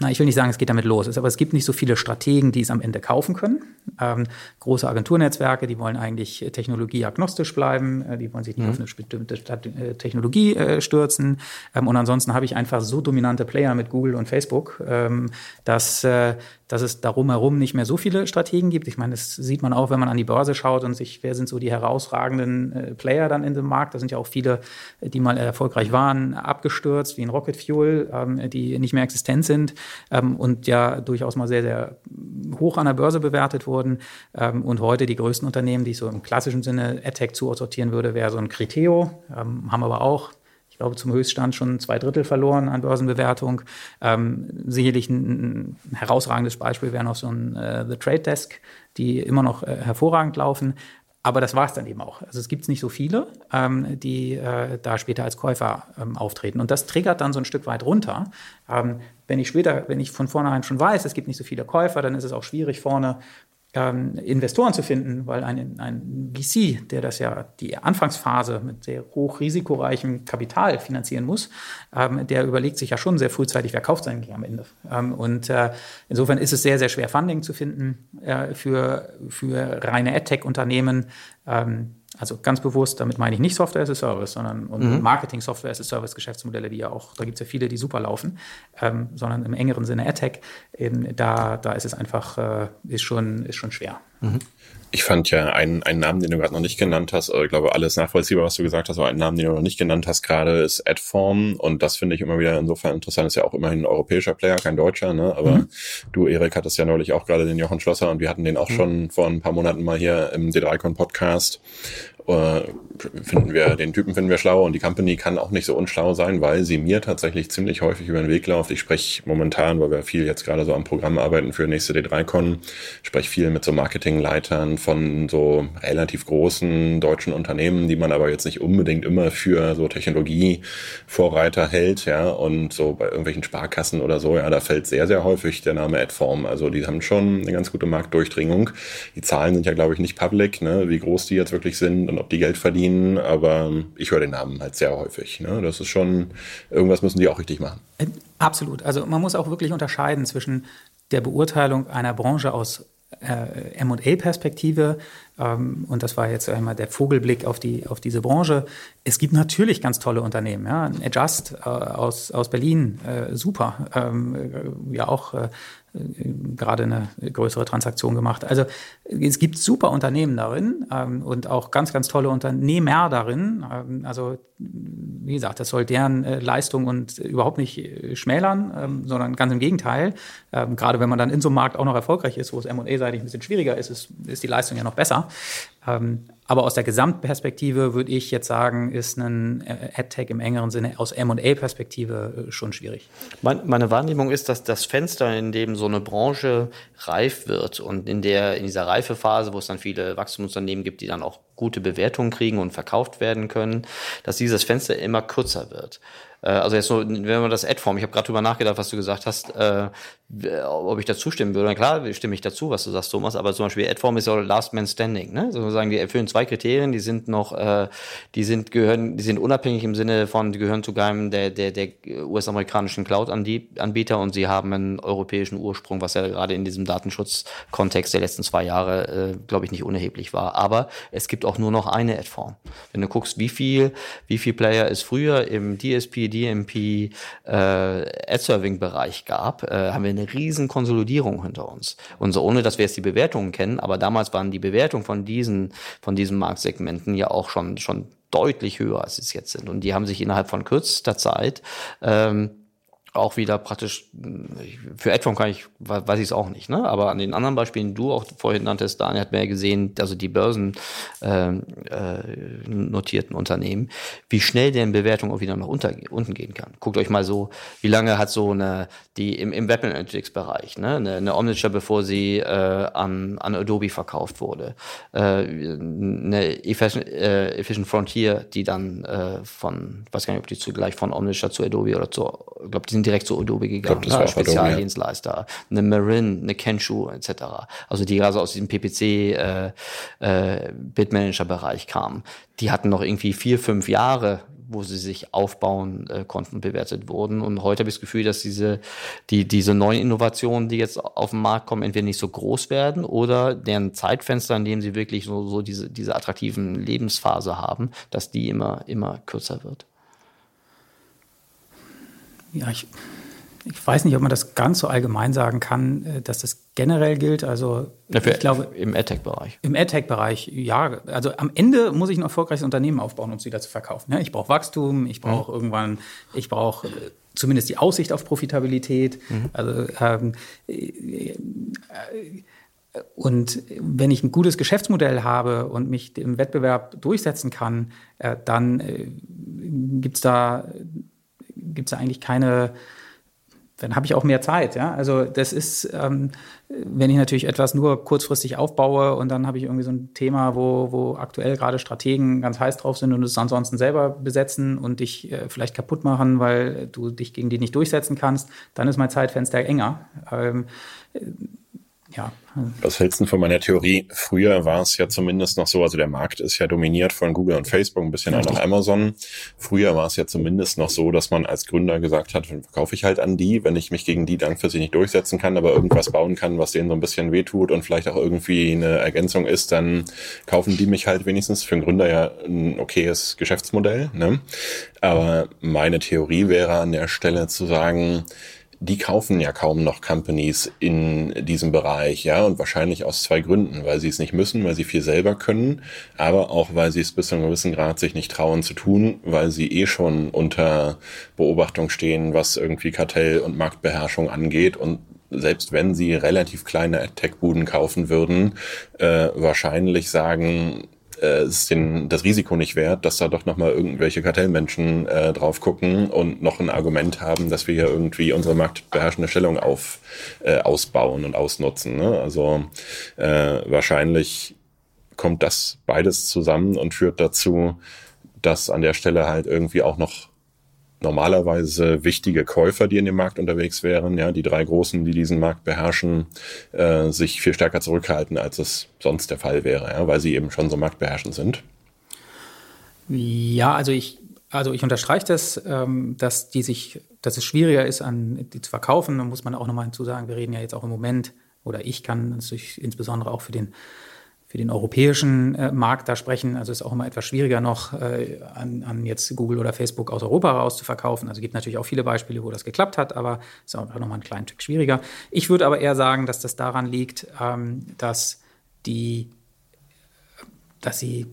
na, ich will nicht sagen, es geht damit los, aber es gibt nicht so viele Strategen, die es am Ende kaufen können. Ähm, große Agenturnetzwerke, die wollen eigentlich technologieagnostisch bleiben, äh, die wollen sich nicht mhm. auf eine bestimmte äh, Technologie äh, stürzen. Ähm, und ansonsten habe ich einfach so dominante Player mit Google und Facebook, ähm, dass, äh, dass es darum herum nicht mehr so viele Strategen gibt. Ich meine, das sieht man auch, wenn man an die Börse schaut und sich, wer sind so die herausragenden äh, Player dann in dem Markt? Da sind ja auch viele, die mal erfolgreich waren, abgestürzt, wie in Rocket Fuel, ähm, die nicht mehr existent sind ähm, und ja durchaus mal sehr, sehr hoch an der Börse bewertet wurden. Ähm, und heute die größten Unternehmen, die ich so im klassischen Sinne AdTech zusortieren würde, wäre so ein Criteo, ähm, haben aber auch ich glaube, zum Höchststand schon zwei Drittel verloren an Börsenbewertung. Ähm, sicherlich ein, herausragendes Beispiel wäre noch so ein äh, The Trade Desk, die immer noch äh, hervorragend laufen. Aber das war es dann eben auch. Also es gibt nicht so viele, ähm, die äh, da später als Käufer ähm, auftreten. Und das triggert dann so ein Stück weit runter. Ähm, wenn ich später, wenn ich von vornherein schon weiß, es gibt nicht so viele Käufer, dann ist es auch schwierig vorne ähm, Investoren zu finden, weil ein, ein VC, der das ja die Anfangsphase mit sehr hoch risikoreichem Kapital finanzieren muss, ähm, der überlegt sich ja schon sehr frühzeitig, wer kauft sein am Ende. Ähm, und äh, insofern ist es sehr, sehr schwer, Funding zu finden äh, für, für reine AdTech-Unternehmen. Ähm, also ganz bewusst, damit meine ich nicht Software as a Service, sondern mhm. Marketing Software as a Service Geschäftsmodelle, die ja auch, da gibt es ja viele, die super laufen, ähm, sondern im engeren Sinne AdTech, da, da ist es einfach, äh, ist, schon, ist schon schwer. Mhm. Ich fand ja einen, einen Namen, den du gerade noch nicht genannt hast, ich glaube, alles nachvollziehbar, was du gesagt hast, aber einen Namen, den du noch nicht genannt hast, gerade ist Adform und das finde ich immer wieder insofern interessant, ist ja auch immerhin ein europäischer Player, kein deutscher, ne? aber mhm. du, Erik, hattest ja neulich auch gerade den Jochen Schlosser und wir hatten den auch mhm. schon vor ein paar Monaten mal hier im D3Con Podcast äh, finden wir, den Typen finden wir schlau und die Company kann auch nicht so unschlau sein, weil sie mir tatsächlich ziemlich häufig über den Weg läuft. Ich spreche momentan, weil wir viel jetzt gerade so am Programm arbeiten für nächste D3Con, spreche viel mit so Marketingleitern von so relativ großen deutschen Unternehmen, die man aber jetzt nicht unbedingt immer für so Technologievorreiter hält, ja, und so bei irgendwelchen Sparkassen oder so, ja, da fällt sehr, sehr häufig der Name Adform. Also die haben schon eine ganz gute Marktdurchdringung. Die Zahlen sind ja, glaube ich, nicht public, ne, wie groß die jetzt wirklich sind und ob die Geld verdienen, aber ich höre den Namen halt sehr häufig. Ne? Das ist schon, irgendwas müssen die auch richtig machen. Absolut. Also man muss auch wirklich unterscheiden zwischen der Beurteilung einer Branche aus äh, MA-Perspektive, ähm, und das war jetzt einmal der Vogelblick auf, die, auf diese Branche, es gibt natürlich ganz tolle Unternehmen. Ja? Adjust äh, aus, aus Berlin, äh, super, ähm, äh, ja auch äh, gerade eine größere Transaktion gemacht. Also es gibt super Unternehmen darin ähm, und auch ganz, ganz tolle Unternehmer darin. Ähm, also wie gesagt, das soll deren äh, Leistung und überhaupt nicht äh, schmälern, ähm, sondern ganz im Gegenteil. Ähm, gerade wenn man dann in so einem Markt auch noch erfolgreich ist, wo es M&A-seitig ein bisschen schwieriger ist, ist, ist die Leistung ja noch besser. Aber aus der Gesamtperspektive würde ich jetzt sagen, ist ein äh, AdTech im engeren Sinne aus M&A-Perspektive äh, schon schwierig. Meine Wahrnehmung ist, dass das Fenster, in dem so eine Branche reif wird und in der in dieser Reifephase, wo es dann viele Wachstumsunternehmen gibt, die dann auch gute Bewertungen kriegen und verkauft werden können, dass dieses Fenster immer kürzer wird. Äh, also jetzt nur, wenn man das Ad-Form, ich habe gerade drüber nachgedacht, was du gesagt hast, ob ich dazu stimmen würde. Na klar, stimme ich dazu, was du sagst, Thomas, aber zum Beispiel Ad-Form ist ja Last Man Standing. Ne? Sozusagen, die erfüllen zwei Kriterien, die sind noch, äh, die sind gehören, die sind unabhängig im Sinne von, die gehören zu keinem der, der, der US-amerikanischen Cloud-Anbieter und sie haben einen europäischen Ursprung, was ja gerade in diesem Datenschutzkontext der letzten zwei Jahre, äh, glaube ich, nicht unerheblich war. Aber es gibt auch nur noch eine Ad-Form. Wenn du guckst, wie viel, wie viel Player es früher im DSP DMP äh, Ad-Serving-Bereich gab, äh, haben wir eine riesen Konsolidierung hinter uns. Und so ohne, dass wir jetzt die Bewertungen kennen, aber damals waren die Bewertungen von diesen, von diesen Marktsegmenten ja auch schon, schon deutlich höher, als sie es jetzt sind. Und die haben sich innerhalb von kürzester Zeit ähm, auch wieder praktisch, für Adform kann ich, weiß ich es auch nicht, ne? aber an den anderen Beispielen, du auch vorhin nanntest, Daniel hat ja gesehen, also die Börsen äh, äh, Unternehmen, wie schnell deren Bewertung auch wieder nach unter, unten gehen kann. Guckt euch mal so, wie lange hat so eine, die im, im Web Analytics Bereich, ne? eine, eine Omniture, bevor sie äh, an, an Adobe verkauft wurde, äh, eine Efficient, äh, Efficient Frontier, die dann äh, von, weiß gar nicht, ob die zugleich von Omniture zu Adobe oder zu, ich glaube, die sind direkt zu Adobe gegangen, glaub, ne? Spezialdienstleister, ja. eine Marin, eine Kenshu etc. Also die also aus diesem PPC äh, äh, Bitmanager Bereich kamen. Die hatten noch irgendwie vier, fünf Jahre wo sie sich aufbauen äh, konnten, bewertet wurden. Und heute habe ich das Gefühl, dass diese, die, diese neuen Innovationen, die jetzt auf den Markt kommen, entweder nicht so groß werden oder deren Zeitfenster, in dem sie wirklich so, so diese, diese attraktiven Lebensphase haben, dass die immer, immer kürzer wird ja, ich, ich weiß nicht, ob man das ganz so allgemein sagen kann, äh, dass das generell gilt. Also ja, ich glaube im AdTech-Bereich. Im AdTech-Bereich, ja. Also am Ende muss ich ein erfolgreiches Unternehmen aufbauen, um es wieder zu verkaufen. Ich brauche Wachstum, ich brauche mhm. irgendwann, ich brauche äh, zumindest die Aussicht auf Profitabilität. Mhm. Also ähm, äh, und wenn ich ein gutes Geschäftsmodell habe und mich im Wettbewerb durchsetzen kann, äh, dann äh, gibt es da gibt es eigentlich keine, dann habe ich auch mehr Zeit. Ja? Also das ist, ähm, wenn ich natürlich etwas nur kurzfristig aufbaue und dann habe ich irgendwie so ein Thema, wo, wo aktuell gerade Strategen ganz heiß drauf sind und es ansonsten selber besetzen und dich äh, vielleicht kaputt machen, weil du dich gegen die nicht durchsetzen kannst, dann ist mein Zeitfenster enger. Ähm, ja. Was hältst du von meiner Theorie? Früher war es ja zumindest noch so, also der Markt ist ja dominiert von Google und Facebook, ein bisschen auch noch Amazon. Früher war es ja zumindest noch so, dass man als Gründer gesagt hat, verkaufe ich halt an die, wenn ich mich gegen die langfristig nicht durchsetzen kann, aber irgendwas bauen kann, was denen so ein bisschen wehtut und vielleicht auch irgendwie eine Ergänzung ist, dann kaufen die mich halt wenigstens für einen Gründer ja ein okayes Geschäftsmodell. Ne? Aber meine Theorie wäre an der Stelle zu sagen, die kaufen ja kaum noch Companies in diesem Bereich, ja, und wahrscheinlich aus zwei Gründen, weil sie es nicht müssen, weil sie viel selber können, aber auch, weil sie es bis zu einem gewissen Grad sich nicht trauen zu tun, weil sie eh schon unter Beobachtung stehen, was irgendwie Kartell und Marktbeherrschung angeht. Und selbst wenn sie relativ kleine Tech-Buden kaufen würden, äh, wahrscheinlich sagen, äh, ist den, das Risiko nicht wert, dass da doch nochmal irgendwelche Kartellmenschen äh, drauf gucken und noch ein Argument haben, dass wir hier irgendwie unsere marktbeherrschende Stellung auf, äh, ausbauen und ausnutzen. Ne? Also äh, wahrscheinlich kommt das beides zusammen und führt dazu, dass an der Stelle halt irgendwie auch noch normalerweise wichtige Käufer, die in dem Markt unterwegs wären, ja, die drei Großen, die diesen Markt beherrschen, äh, sich viel stärker zurückhalten, als es sonst der Fall wäre, ja, weil sie eben schon so marktbeherrschend sind. Ja, also ich, also ich unterstreiche das, ähm, dass die sich, dass es schwieriger ist, an die zu verkaufen. Da muss man auch nochmal hinzusagen, wir reden ja jetzt auch im Moment oder ich kann natürlich insbesondere auch für den für den europäischen äh, Markt da sprechen. Also ist auch immer etwas schwieriger noch äh, an, an jetzt Google oder Facebook aus Europa heraus zu verkaufen. Also gibt natürlich auch viele Beispiele, wo das geklappt hat, aber ist auch nochmal einen kleinen Tick schwieriger. Ich würde aber eher sagen, dass das daran liegt, ähm, dass die, dass sie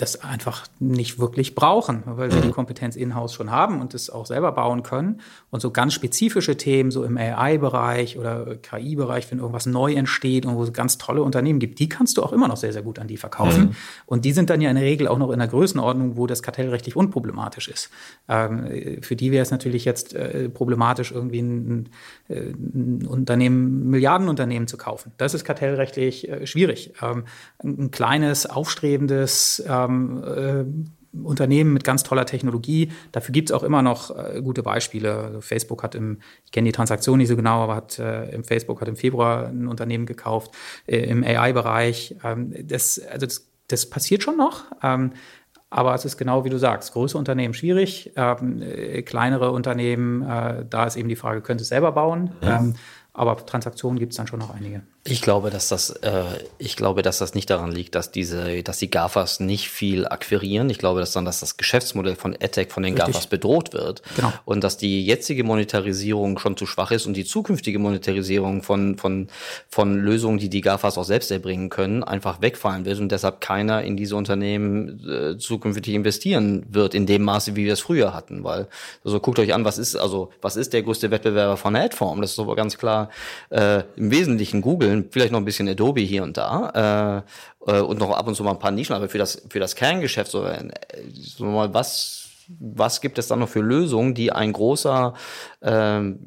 das einfach nicht wirklich brauchen, weil sie die mhm. Kompetenz in-house schon haben und es auch selber bauen können. Und so ganz spezifische Themen, so im AI-Bereich oder KI-Bereich, wenn irgendwas neu entsteht und wo es ganz tolle Unternehmen gibt, die kannst du auch immer noch sehr, sehr gut an die verkaufen. Mhm. Und die sind dann ja in der Regel auch noch in der Größenordnung, wo das kartellrechtlich unproblematisch ist. Ähm, für die wäre es natürlich jetzt äh, problematisch, irgendwie ein, ein, Unternehmen, Milliardenunternehmen zu kaufen. Das ist kartellrechtlich äh, schwierig. Ähm, ein kleines, aufstrebendes ähm, ähm, äh, Unternehmen mit ganz toller Technologie. Dafür gibt es auch immer noch äh, gute Beispiele. Also Facebook hat im, ich kenne die Transaktion nicht so genau, aber hat äh, im Facebook hat im Februar ein Unternehmen gekauft äh, im AI-Bereich. Ähm, das, also das, das passiert schon noch. Ähm, aber es ist genau wie du sagst, große Unternehmen schwierig, ähm, äh, kleinere Unternehmen, äh, da ist eben die Frage, können sie es selber bauen? Ja. Ähm, aber Transaktionen gibt es dann schon noch einige. Ich glaube, dass das, äh, ich glaube, dass das nicht daran liegt, dass diese, dass die GAFAs nicht viel akquirieren. Ich glaube, dass dann, dass das Geschäftsmodell von EdTech von den Richtig. GAFAs bedroht wird. Genau. Und dass die jetzige Monetarisierung schon zu schwach ist und die zukünftige Monetarisierung von, von, von Lösungen, die die GAFAs auch selbst erbringen können, einfach wegfallen wird und deshalb keiner in diese Unternehmen äh, zukünftig investieren wird in dem Maße, wie wir es früher hatten. Weil, also guckt euch an, was ist, also, was ist der größte Wettbewerber von der Adform? Das ist aber ganz klar, äh, im Wesentlichen Google vielleicht noch ein bisschen Adobe hier und da äh, äh, und noch ab und zu mal ein paar Nischen, aber für das, für das Kerngeschäft, so, äh, so mal was was gibt es dann noch für Lösungen, die ein großer ähm,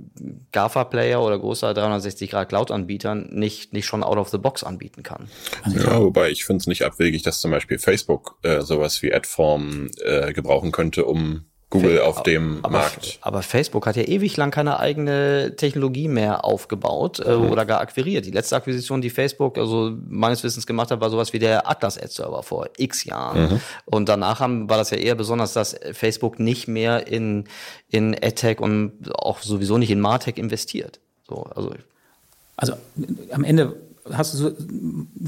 GAFA-Player oder großer 360-Grad-Cloud-Anbieter nicht, nicht schon out of the box anbieten kann? Ja, wobei ich finde es nicht abwegig, dass zum Beispiel Facebook äh, sowas wie Adform äh, gebrauchen könnte, um Google auf dem aber, Markt. Aber Facebook hat ja ewig lang keine eigene Technologie mehr aufgebaut äh, mhm. oder gar akquiriert. Die letzte Akquisition, die Facebook also meines Wissens gemacht hat, war sowas wie der Atlas Ad Server vor x Jahren. Mhm. Und danach haben, war das ja eher besonders, dass Facebook nicht mehr in, in AdTech und auch sowieso nicht in Martech investiert. So, also, also am Ende hast du so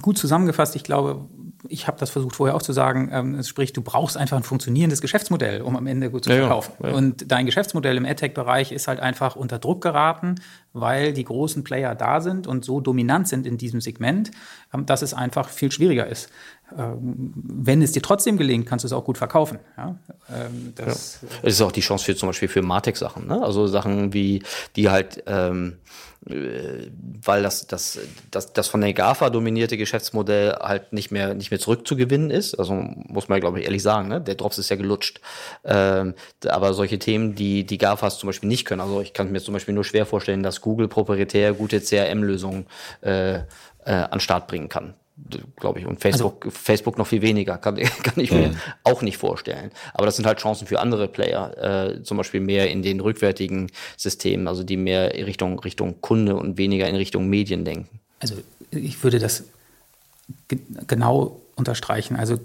gut zusammengefasst. Ich glaube, ich habe das versucht vorher auch zu sagen, ähm, sprich, du brauchst einfach ein funktionierendes Geschäftsmodell, um am Ende gut zu verkaufen. Ja, ja. Und dein Geschäftsmodell im AdTech-Bereich ist halt einfach unter Druck geraten, weil die großen Player da sind und so dominant sind in diesem Segment, ähm, dass es einfach viel schwieriger ist. Ähm, wenn es dir trotzdem gelingt, kannst du es auch gut verkaufen. Ja? Ähm, das. Es ist auch die Chance für zum Beispiel für Martech-Sachen, ne? also Sachen wie, die halt ähm, äh, weil das, das, das, das von der GAFA dominierte Geschäftsmodell halt nicht mehr, nicht mehr zurückzugewinnen ist. Also muss man, glaube ich, ehrlich sagen, ne? der Drops ist ja gelutscht. Ähm, aber solche Themen, die die GAFAs zum Beispiel nicht können, also ich kann mir zum Beispiel nur schwer vorstellen, dass Google proprietär gute CRM-Lösungen äh, äh, an Start bringen kann glaube ich. Und Facebook, also, Facebook noch viel weniger, kann, kann ich mir mhm. auch nicht vorstellen. Aber das sind halt Chancen für andere Player, äh, zum Beispiel mehr in den rückwärtigen Systemen, also die mehr in Richtung, Richtung Kunde und weniger in Richtung Medien denken. Also ich würde das genau unterstreichen. Also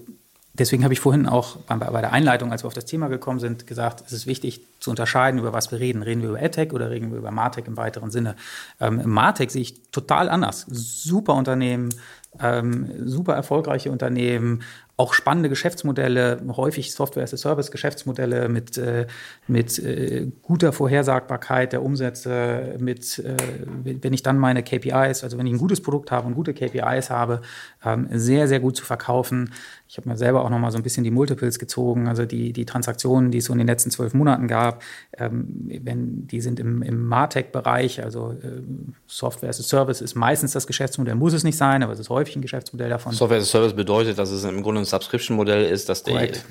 deswegen habe ich vorhin auch bei, bei, der Einleitung, als wir auf das Thema gekommen sind, gesagt, es ist wichtig zu unterscheiden, über was wir reden. Reden wir über AdTech oder reden wir über Martech im weiteren Sinne? Ähm, Martech sehe ich total anders. Super Unternehmen, ähm, super erfolgreiche Unternehmen, auch spannende Geschäftsmodelle, häufig Software-as-a-Service-Geschäftsmodelle mit, äh, mit äh, guter Vorhersagbarkeit der Umsätze, mit, äh, wenn ich dann meine KPIs, also wenn ich ein gutes Produkt habe und gute KPIs habe, ähm, sehr, sehr gut zu verkaufen. Ich habe mir selber auch noch mal so ein bisschen die Multiples gezogen, also die, die Transaktionen, die es so in den letzten zwölf Monaten gab, ähm, wenn, die sind im, im Martech-Bereich, also äh, Software as a Service ist meistens das Geschäftsmodell, muss es nicht sein, aber es ist häufig ein Geschäftsmodell davon. Software as a Service bedeutet, dass es im Grunde ein Subscription-Modell ist, dass die Correct.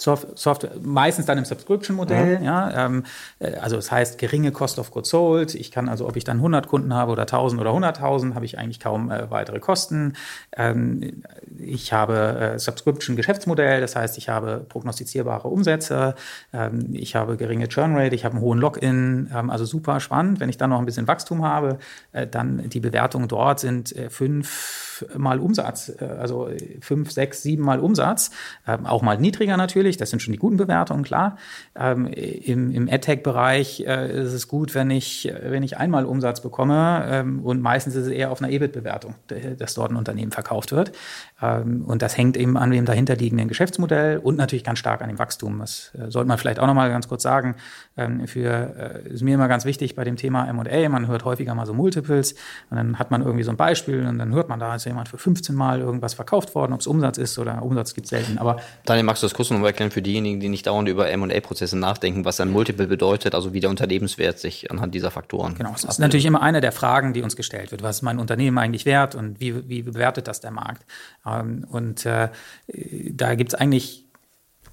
Software, meistens dann im Subscription-Modell, mhm. ja, ähm, äh, also das heißt geringe Cost of Goods Sold. Ich kann also, ob ich dann 100 Kunden habe oder 1000 oder 100.000, habe ich eigentlich kaum äh, weitere Kosten. Ähm, ich habe äh, Subscription-Geschäftsmodell, das heißt, ich habe prognostizierbare Umsätze, ähm, ich habe geringe Churn Rate, ich habe einen hohen Login, ähm, also super spannend. Wenn ich dann noch ein bisschen Wachstum habe, äh, dann die Bewertungen dort sind äh, fünf mal Umsatz, äh, also fünf, sechs, sieben Mal Umsatz, ähm, auch mal niedriger natürlich natürlich, das sind schon die guten Bewertungen, klar. Ähm, Im im AdTech-Bereich äh, ist es gut, wenn ich, wenn ich einmal Umsatz bekomme ähm, und meistens ist es eher auf einer EBIT-Bewertung, dass dort ein Unternehmen verkauft wird. Ähm, und das hängt eben an dem dahinterliegenden Geschäftsmodell und natürlich ganz stark an dem Wachstum. Das äh, sollte man vielleicht auch nochmal ganz kurz sagen. Ähm, für, äh, ist mir immer ganz wichtig bei dem Thema M&A, man hört häufiger mal so Multiples und dann hat man irgendwie so ein Beispiel und dann hört man, da ist jemand für 15 Mal irgendwas verkauft worden, ob es Umsatz ist oder Umsatz gibt es selten. Aber Daniel, magst du das kurz nochmal erklären für diejenigen, die nicht dauernd über M&A-Prozesse nachdenken, was ein Multiple bedeutet, also wie der Unternehmenswert sich anhand dieser Faktoren Genau, das ist natürlich immer eine der Fragen, die uns gestellt wird. Was ist mein Unternehmen eigentlich wert und wie, wie bewertet das der Markt? Ähm, und äh, da gibt es eigentlich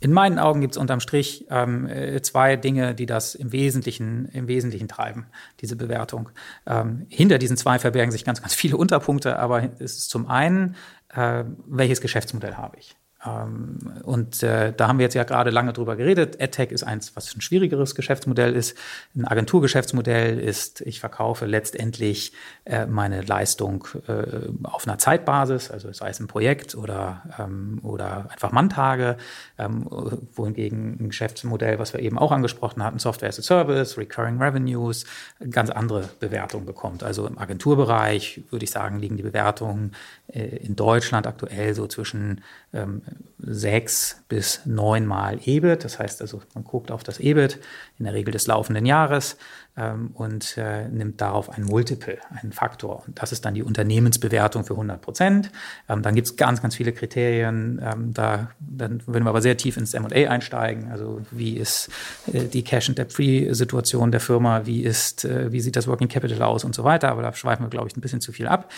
in meinen Augen gibt es unterm Strich ähm, äh, zwei Dinge, die das im Wesentlichen, im Wesentlichen treiben, diese Bewertung. Ähm, hinter diesen zwei verbergen sich ganz, ganz viele Unterpunkte, aber es ist zum einen, äh, welches Geschäftsmodell habe ich? Ähm, und äh, da haben wir jetzt ja gerade lange drüber geredet. AdTech ist eins, was ein schwierigeres Geschäftsmodell ist. Ein Agenturgeschäftsmodell ist, ich verkaufe letztendlich äh, meine Leistung äh, auf einer Zeitbasis, also sei es ein Projekt oder, ähm, oder einfach Manntage, ähm, wohingegen ein Geschäftsmodell, was wir eben auch angesprochen hatten, Software as a Service, Recurring Revenues, ganz andere Bewertungen bekommt. Also im Agenturbereich würde ich sagen, liegen die Bewertungen in Deutschland aktuell so zwischen ähm, sechs bis neunmal EBIT. Das heißt also, man guckt auf das EBIT in der Regel des laufenden Jahres ähm, und äh, nimmt darauf ein Multiple, einen Faktor. Und das ist dann die Unternehmensbewertung für 100 Prozent. Ähm, dann gibt es ganz, ganz viele Kriterien. Ähm, da dann würden wir aber sehr tief ins M&A einsteigen. Also wie ist äh, die Cash- and Debt-Free-Situation der Firma? Wie, ist, äh, wie sieht das Working Capital aus und so weiter? Aber da schweifen wir, glaube ich, ein bisschen zu viel ab.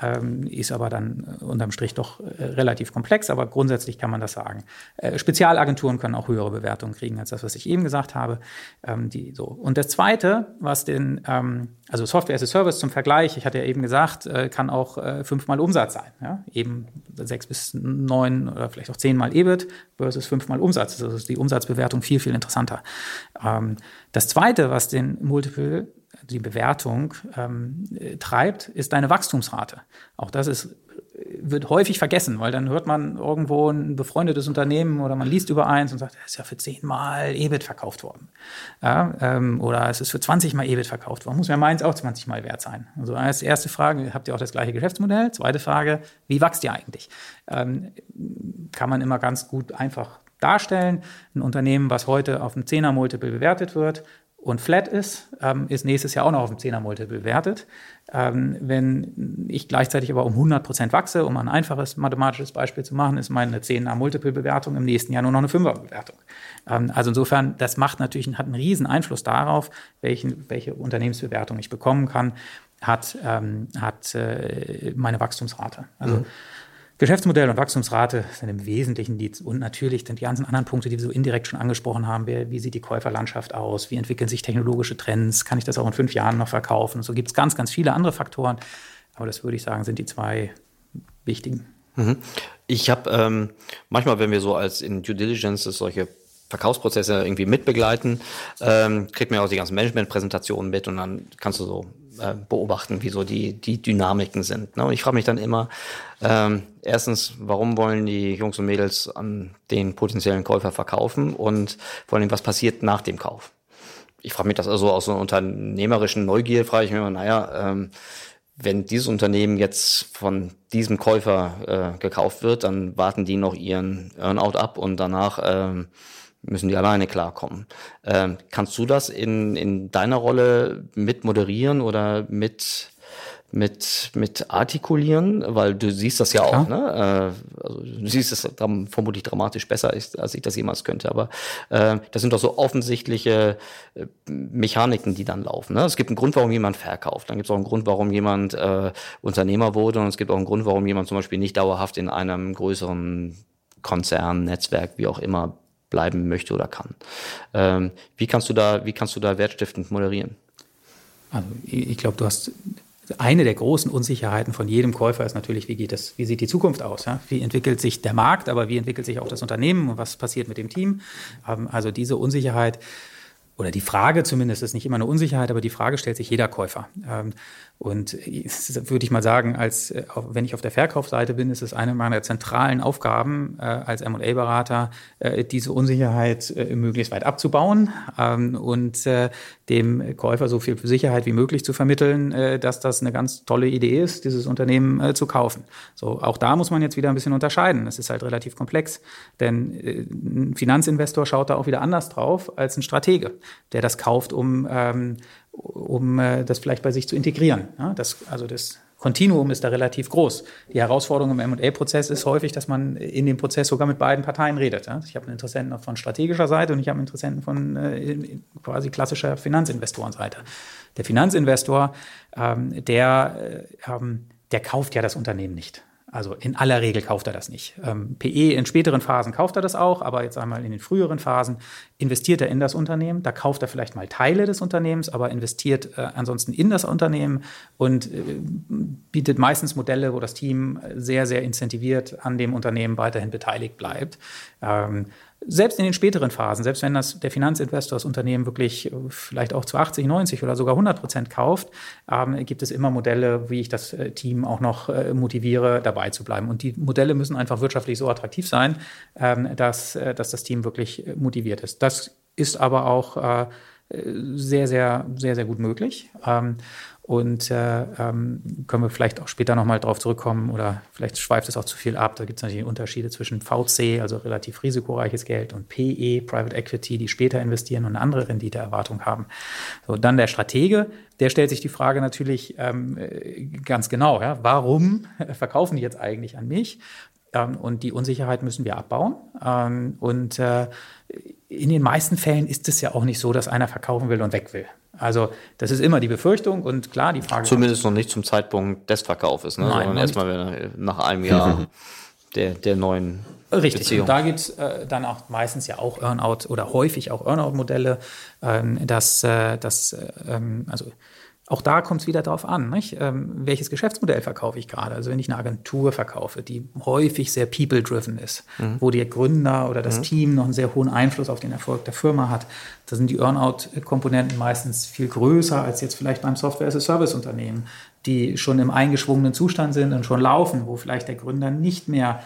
Ähm, ist aber dann äh, unterm Strich doch äh, relativ komplex. Aber grundsätzlich kann man das sagen. Äh, Spezialagenturen können auch höhere Bewertungen kriegen als das, was ich eben gesagt habe. Ähm, die, so. Und das Zweite, was den, ähm, also Software as a Service zum Vergleich, ich hatte ja eben gesagt, äh, kann auch äh, fünfmal Umsatz sein. Ja? Eben sechs bis neun oder vielleicht auch zehnmal EBIT versus fünfmal Umsatz. Also ist die Umsatzbewertung viel, viel interessanter. Ähm, das Zweite, was den Multiple die Bewertung ähm, treibt, ist deine Wachstumsrate. Auch das ist wird häufig vergessen, weil dann hört man irgendwo ein befreundetes Unternehmen oder man liest über eins und sagt, es ist ja für zehnmal EBIT verkauft worden. Ja, ähm, oder es ist für 20 mal EBIT verkauft worden. Muss ja meins auch 20 mal wert sein. Also als erste Frage, habt ihr auch das gleiche Geschäftsmodell? Zweite Frage, wie wächst ihr eigentlich? Ähm, kann man immer ganz gut einfach darstellen. Ein Unternehmen, was heute auf einem 10er Multiple bewertet wird, und flat ist, ähm, ist nächstes Jahr auch noch auf dem 10er Multiple bewertet. Ähm, wenn ich gleichzeitig aber um 100 Prozent wachse, um ein einfaches mathematisches Beispiel zu machen, ist meine 10er Multiple Bewertung im nächsten Jahr nur noch eine 5er Bewertung. Ähm, also insofern, das macht natürlich, hat einen riesen Einfluss darauf, welchen, welche Unternehmensbewertung ich bekommen kann, hat, ähm, hat äh, meine Wachstumsrate. Also mhm. Geschäftsmodell und Wachstumsrate sind im Wesentlichen die, und natürlich sind die ganzen anderen Punkte, die wir so indirekt schon angesprochen haben. Wie, wie sieht die Käuferlandschaft aus? Wie entwickeln sich technologische Trends? Kann ich das auch in fünf Jahren noch verkaufen? So gibt es ganz, ganz viele andere Faktoren. Aber das würde ich sagen, sind die zwei wichtigen. Mhm. Ich habe ähm, manchmal, wenn wir so als in Due Diligence solche Verkaufsprozesse irgendwie mitbegleiten, ähm, kriegt man auch die ganzen Management-Präsentationen mit und dann kannst du so äh, beobachten, wie so die, die Dynamiken sind. Ne? Und ich frage mich dann immer, ähm, erstens, warum wollen die Jungs und Mädels an den potenziellen Käufer verkaufen und vor allem, was passiert nach dem Kauf? Ich frage mich das also aus so einer unternehmerischen Neugier, frage ich mich immer, naja, ähm, wenn dieses Unternehmen jetzt von diesem Käufer äh, gekauft wird, dann warten die noch ihren Earnout ab und danach ähm, müssen die alleine klarkommen. Ähm, kannst du das in, in deiner Rolle mit moderieren oder mit mit mit artikulieren, weil du siehst das ja Klar. auch, ne? Äh, also du siehst es vermutlich dramatisch besser, als ich das jemals könnte. Aber äh, das sind doch so offensichtliche äh, Mechaniken, die dann laufen. Ne? Es gibt einen Grund, warum jemand verkauft. Dann gibt es auch einen Grund, warum jemand äh, Unternehmer wurde und es gibt auch einen Grund, warum jemand zum Beispiel nicht dauerhaft in einem größeren Konzern, Netzwerk, wie auch immer bleiben möchte oder kann. Ähm, wie kannst du da, wie kannst du da wertstiftend moderieren? Also ich glaube, du hast eine der großen Unsicherheiten von jedem Käufer ist natürlich, wie geht es, wie sieht die Zukunft aus? Ja? Wie entwickelt sich der Markt, aber wie entwickelt sich auch das Unternehmen und was passiert mit dem Team? Ähm, also diese Unsicherheit oder die Frage zumindest ist nicht immer eine Unsicherheit, aber die Frage stellt sich jeder Käufer. Und würde ich mal sagen, als äh, wenn ich auf der Verkaufsseite bin, ist es eine meiner zentralen Aufgaben äh, als M&A-Berater, äh, diese Unsicherheit möglichst weit abzubauen ähm, und dem Käufer so viel Sicherheit wie möglich zu vermitteln, dass das eine ganz tolle Idee ist, dieses Unternehmen zu kaufen. So, auch da muss man jetzt wieder ein bisschen unterscheiden. Es ist halt relativ komplex, denn ein Finanzinvestor schaut da auch wieder anders drauf als ein Stratege der das kauft, um, ähm, um äh, das vielleicht bei sich zu integrieren. Ja, das, also das Kontinuum ist da relativ groß. Die Herausforderung im M&A-Prozess ist häufig, dass man in dem Prozess sogar mit beiden Parteien redet. Ja. Ich habe einen Interessenten von strategischer Seite und ich habe einen Interessenten von äh, quasi klassischer Finanzinvestorenseite. Der Finanzinvestor, ähm, der, äh, ähm, der kauft ja das Unternehmen nicht. Also in aller Regel kauft er das nicht. Ähm, PE in späteren Phasen kauft er das auch, aber jetzt einmal in den früheren Phasen investiert er in das Unternehmen. Da kauft er vielleicht mal Teile des Unternehmens, aber investiert äh, ansonsten in das Unternehmen und äh, bietet meistens Modelle, wo das Team sehr, sehr incentiviert an dem Unternehmen weiterhin beteiligt bleibt. Ähm, selbst in den späteren Phasen, selbst wenn das der Finanzinvestor das Unternehmen wirklich äh, vielleicht auch zu 80, 90 oder sogar 100 Prozent kauft, ähm, gibt es immer Modelle, wie ich das äh, Team auch noch äh, motiviere, dabei zu bleiben. Und die Modelle müssen einfach wirtschaftlich so attraktiv sein, ähm, dass, äh, dass das Team wirklich äh, motiviert ist. Das ist aber auch äh, sehr, sehr, sehr, sehr gut möglich. Ähm, und äh, ähm, können wir vielleicht auch später nochmal drauf zurückkommen oder vielleicht schweift es auch zu viel ab. Da gibt es natürlich Unterschiede zwischen VC, also relativ risikoreiches Geld, und PE, Private Equity, die später investieren und eine andere Renditeerwartung haben. So, dann der Stratege, der stellt sich die Frage natürlich ähm, ganz genau, ja, warum verkaufen die jetzt eigentlich an mich? Ähm, und die Unsicherheit müssen wir abbauen. Ähm, und äh, in den meisten Fällen ist es ja auch nicht so, dass einer verkaufen will und weg will. Also das ist immer die Befürchtung und klar die Frage. Zumindest noch nicht zum Zeitpunkt des Verkaufes, ne? Nein, sondern erstmal nach einem Jahr der, der neuen Richtig, Beziehung. und da gibt es äh, dann auch meistens ja auch Earnout oder häufig auch Earnout-Modelle, ähm, dass, äh, dass äh, ähm, also auch da kommt es wieder darauf an, ähm, welches Geschäftsmodell verkaufe ich gerade. Also wenn ich eine Agentur verkaufe, die häufig sehr people-driven ist, mhm. wo der Gründer oder das mhm. Team noch einen sehr hohen Einfluss auf den Erfolg der Firma hat, da sind die Earnout-Komponenten meistens viel größer als jetzt vielleicht beim Software-as-a-Service-Unternehmen, die schon im eingeschwungenen Zustand sind und schon laufen, wo vielleicht der Gründer nicht mehr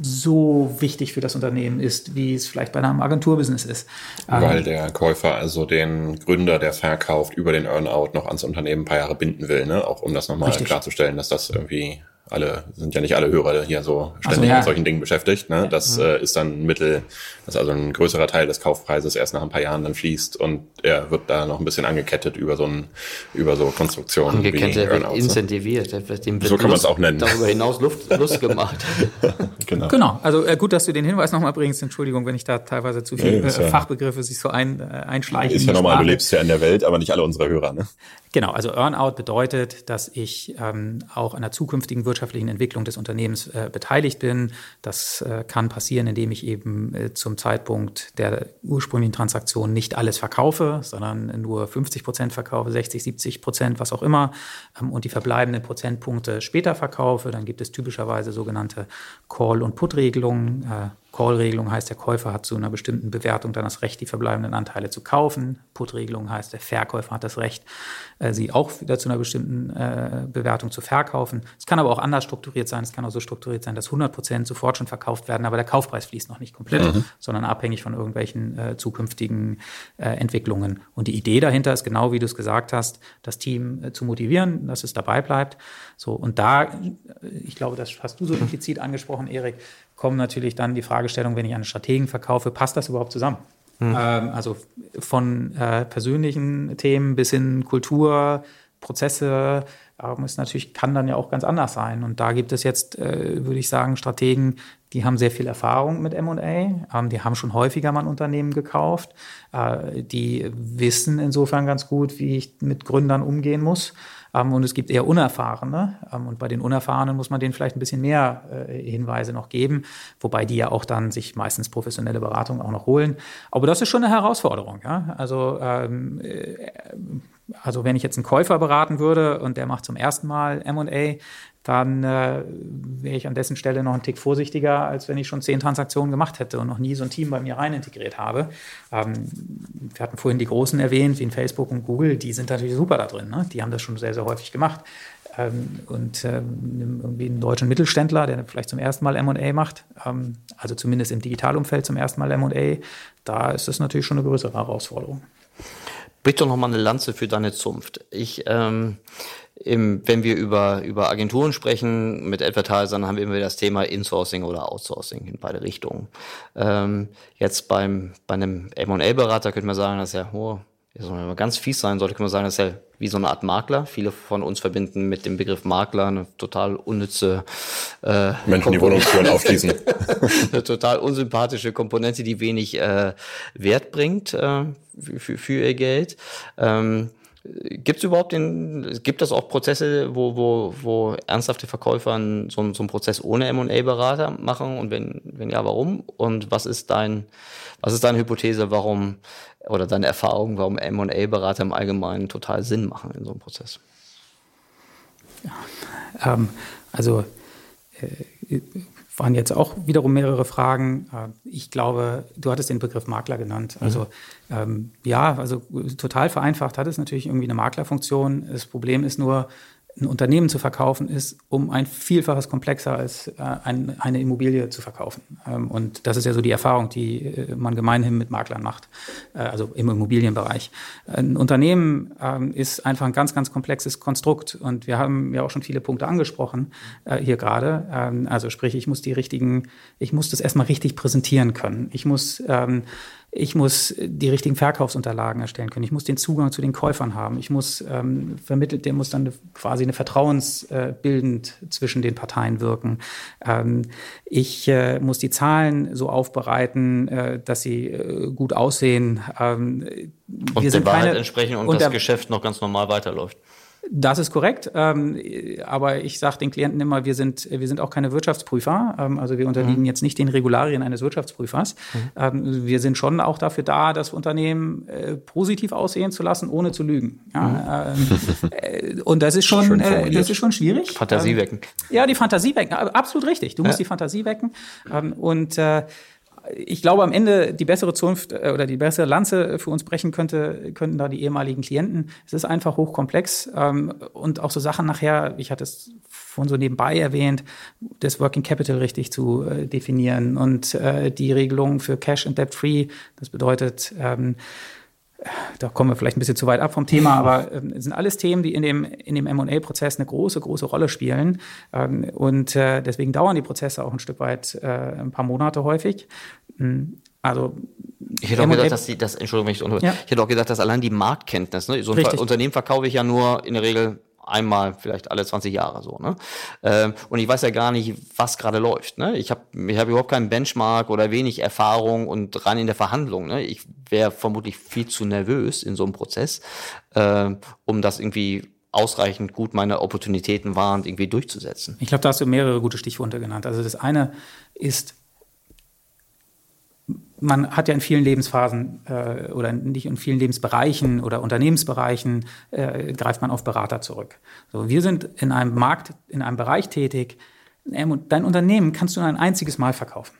so wichtig für das Unternehmen ist, wie es vielleicht bei einem Agenturbusiness ist. Weil ähm, der Käufer also den Gründer, der verkauft, über den Earnout noch ans Unternehmen ein paar Jahre binden will, ne? Auch um das nochmal klarzustellen, dass das irgendwie alle, sind ja nicht alle Hörer hier so ständig so, ja. mit solchen Dingen beschäftigt. Ne? Das ja. äh, ist dann ein Mittel, dass also ein größerer Teil des Kaufpreises erst nach ein paar Jahren dann fließt und er wird da noch ein bisschen angekettet über so ein, über so Konstruktionen. Angekettet, wie wird incentiviert. Dem so kann man es auch nennen. Darüber hinaus Luft, Lust gemacht. genau. genau. Also äh, gut, dass du den Hinweis nochmal bringst. Entschuldigung, wenn ich da teilweise zu viele nee, äh, Fachbegriffe sich so ein, äh, einschleichen. Ist ja normal, du lebst ja in der Welt, aber nicht alle unsere Hörer. Ne? Genau, also Earnout bedeutet, dass ich ähm, auch an der zukünftigen wirtschaftlichen Entwicklung des Unternehmens äh, beteiligt bin. Das äh, kann passieren, indem ich eben äh, zum Zeitpunkt der ursprünglichen Transaktion nicht alles verkaufe, sondern nur 50 Prozent verkaufe, 60, 70 Prozent, was auch immer, ähm, und die verbleibenden Prozentpunkte später verkaufe. Dann gibt es typischerweise sogenannte Call- und Put-Regelungen. Call-Regelung heißt, der Käufer hat zu einer bestimmten Bewertung dann das Recht, die verbleibenden Anteile zu kaufen. Put-Regelung heißt, der Verkäufer hat das Recht, äh, sie auch wieder zu einer bestimmten äh, Bewertung zu verkaufen. Es kann aber auch anders strukturiert sein. Es kann auch so strukturiert sein, dass 100 Prozent sofort schon verkauft werden, aber der Kaufpreis fließt noch nicht komplett, mhm. sondern abhängig von irgendwelchen äh, zukünftigen äh, Entwicklungen. Und die Idee dahinter ist genau, wie du es gesagt hast, das Team äh, zu motivieren, dass es dabei bleibt. So und da, äh, ich glaube, das hast du so implizit angesprochen, Erik kommen natürlich dann die Fragestellung, wenn ich einen Strategen verkaufe, passt das überhaupt zusammen? Mhm. Ähm, also von äh, persönlichen Themen bis hin Kultur, Prozesse, ähm, ist natürlich, kann dann ja auch ganz anders sein. Und da gibt es jetzt, äh, würde ich sagen, Strategen, die haben sehr viel Erfahrung mit M&A, ähm, die haben schon häufiger mal ein Unternehmen gekauft, äh, die wissen insofern ganz gut, wie ich mit Gründern umgehen muss. Ähm, und es gibt eher Unerfahrene. Ähm, und bei den Unerfahrenen muss man denen vielleicht ein bisschen mehr äh, Hinweise noch geben, wobei die ja auch dann sich meistens professionelle Beratung auch noch holen. Aber das ist schon eine Herausforderung. Ja? Also ähm, äh, also wenn ich jetzt einen Käufer beraten würde und der macht zum ersten Mal M&A, dann äh, wäre ich an dessen Stelle noch einen Tick vorsichtiger, als wenn ich schon zehn Transaktionen gemacht hätte und noch nie so ein Team bei mir rein integriert habe. Ähm, wir hatten vorhin die Großen erwähnt, wie in Facebook und Google, die sind natürlich super da drin. Ne? Die haben das schon sehr, sehr häufig gemacht. Ähm, und ähm, irgendwie einen deutschen Mittelständler, der vielleicht zum ersten Mal MA macht, ähm, also zumindest im Digitalumfeld zum ersten Mal MA, da ist das natürlich schon eine größere Herausforderung. Brich doch nochmal eine Lanze für deine Zunft. Ich, ähm, im, wenn wir über, über Agenturen sprechen, mit Advertisern, haben wir immer das Thema Insourcing oder Outsourcing in beide Richtungen. Ähm, jetzt beim, bei einem M&A-Berater könnte man sagen, dass ja, oh, wenn man ganz fies sein sollte, kann man sagen, das ist ja wie so eine Art Makler. Viele von uns verbinden mit dem Begriff Makler eine total unnütze äh, Menschen, die Wohnungstüren aufschließen. eine total unsympathische Komponente, die wenig äh, Wert bringt äh, für, für ihr Geld. Ähm, Gibt es überhaupt den, gibt es auch Prozesse, wo, wo, wo ernsthafte Verkäufer so, so einen Prozess ohne M&A-Berater machen? Und wenn, wenn ja, warum? Und was ist dein, was ist deine Hypothese, warum oder deine Erfahrung, warum M&A-Berater im Allgemeinen total Sinn machen in so einem Prozess? Ja, ähm, also äh, waren jetzt auch wiederum mehrere Fragen. Äh, ich glaube, du hattest den Begriff Makler genannt. Also mhm. ähm, ja, also total vereinfacht hat es natürlich irgendwie eine Maklerfunktion. Das Problem ist nur, ein Unternehmen zu verkaufen ist um ein Vielfaches komplexer als äh, ein, eine Immobilie zu verkaufen. Ähm, und das ist ja so die Erfahrung, die äh, man gemeinhin mit Maklern macht, äh, also im Immobilienbereich. Ein Unternehmen ähm, ist einfach ein ganz, ganz komplexes Konstrukt und wir haben ja auch schon viele Punkte angesprochen äh, hier gerade. Ähm, also sprich, ich muss die richtigen, ich muss das erstmal richtig präsentieren können. Ich muss ähm, ich muss die richtigen Verkaufsunterlagen erstellen können. Ich muss den Zugang zu den Käufern haben. Ich muss ähm, vermittelt, der muss dann quasi eine vertrauensbildend äh, zwischen den Parteien wirken. Ähm, ich äh, muss die Zahlen so aufbereiten, äh, dass sie äh, gut aussehen. Ähm, und der Wahrheit keine, entsprechen und, und das Geschäft noch ganz normal weiterläuft. Das ist korrekt, ähm, aber ich sage den Klienten immer, wir sind, wir sind auch keine Wirtschaftsprüfer, ähm, also wir unterliegen mhm. jetzt nicht den Regularien eines Wirtschaftsprüfers. Mhm. Ähm, wir sind schon auch dafür da, das Unternehmen äh, positiv aussehen zu lassen, ohne zu lügen. Ja, mhm. äh, und das ist schon, äh, das ist schon schwierig. Fantasie wecken. ja, die Fantasie wecken, absolut richtig. Du musst ja. die Fantasie wecken ähm, und äh, ich glaube, am Ende die bessere Zunft äh, oder die bessere Lanze für uns brechen könnte, könnten da die ehemaligen Klienten. Es ist einfach hochkomplex ähm, und auch so Sachen nachher, ich hatte es von so nebenbei erwähnt, das Working Capital richtig zu äh, definieren und äh, die Regelungen für Cash and Debt Free. Das bedeutet, ähm, da kommen wir vielleicht ein bisschen zu weit ab vom Thema, aber ähm, sind alles Themen, die in dem, in dem M&A-Prozess eine große, große Rolle spielen. Ähm, und äh, deswegen dauern die Prozesse auch ein Stück weit äh, ein paar Monate häufig. Hm, also ich hätte auch gedacht, dass die, das, Entschuldigung, ich, ja. ich hätte auch gedacht, dass allein die Marktkenntnis, ne, so ein Richtig. Unternehmen verkaufe ich ja nur in der Regel einmal vielleicht alle 20 Jahre so. Ne? Ähm, und ich weiß ja gar nicht, was gerade läuft. Ne? Ich habe ich hab überhaupt keinen Benchmark oder wenig Erfahrung und rein in der Verhandlung. Ne? Ich wäre vermutlich viel zu nervös in so einem Prozess, äh, um das irgendwie ausreichend gut meine Opportunitäten waren, irgendwie durchzusetzen. Ich glaube, da hast du mehrere gute Stichworte genannt. Also das eine ist man hat ja in vielen Lebensphasen äh, oder nicht in vielen Lebensbereichen oder Unternehmensbereichen äh, greift man auf Berater zurück. So, wir sind in einem Markt, in einem Bereich tätig. Dein Unternehmen kannst du nur ein einziges Mal verkaufen.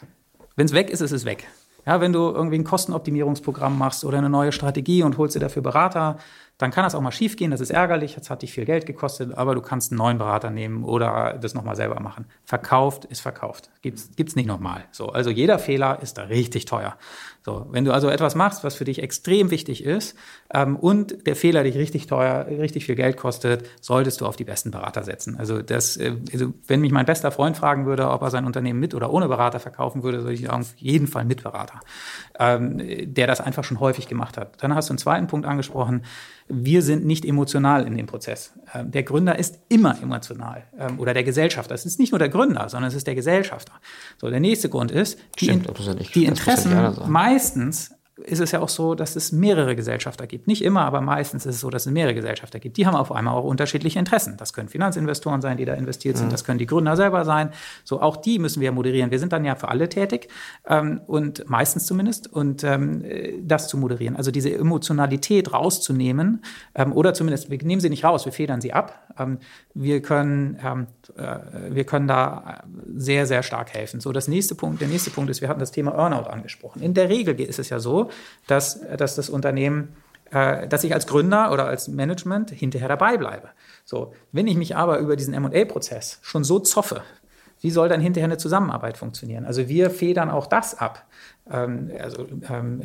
Wenn es weg ist, ist es weg. Ja, wenn du irgendwie ein Kostenoptimierungsprogramm machst oder eine neue Strategie und holst dir dafür Berater, dann kann das auch mal schiefgehen. Das ist ärgerlich, das hat dich viel Geld gekostet, aber du kannst einen neuen Berater nehmen oder das nochmal selber machen. Verkauft ist verkauft. Gibt's, gibt's nicht nochmal. So, also jeder Fehler ist da richtig teuer. So, wenn du also etwas machst, was für dich extrem wichtig ist ähm, und der Fehler dich richtig teuer, richtig viel Geld kostet, solltest du auf die besten Berater setzen. Also das, äh, also wenn mich mein bester Freund fragen würde, ob er sein Unternehmen mit oder ohne Berater verkaufen würde, würde ich sagen, auf jeden Fall mit Berater, ähm, der das einfach schon häufig gemacht hat. Dann hast du einen zweiten Punkt angesprochen wir sind nicht emotional in dem Prozess. Ähm, der Gründer ist immer emotional ähm, oder der Gesellschafter. Es ist nicht nur der Gründer, sondern es ist der Gesellschafter. So, der nächste Grund ist, die, Stimmt, die Interessen meistens ist es ja auch so, dass es mehrere Gesellschafter gibt. Nicht immer, aber meistens ist es so, dass es mehrere Gesellschafter gibt. Die haben auf einmal auch unterschiedliche Interessen. Das können Finanzinvestoren sein, die da investiert sind. Mhm. Das können die Gründer selber sein. So, auch die müssen wir moderieren. Wir sind dann ja für alle tätig ähm, und meistens zumindest und ähm, das zu moderieren. Also diese Emotionalität rauszunehmen ähm, oder zumindest, wir nehmen sie nicht raus, wir federn sie ab. Wir können ähm, äh, wir können da sehr, sehr stark helfen. So, das nächste Punkt, der nächste Punkt ist, wir hatten das Thema Earnout angesprochen. In der Regel ist es ja so, dass, dass das Unternehmen äh, dass ich als Gründer oder als Management hinterher dabei bleibe. So, wenn ich mich aber über diesen M&A-Prozess schon so zoffe, wie soll dann hinterher eine Zusammenarbeit funktionieren? Also wir federn auch das ab. Ähm, also, ähm,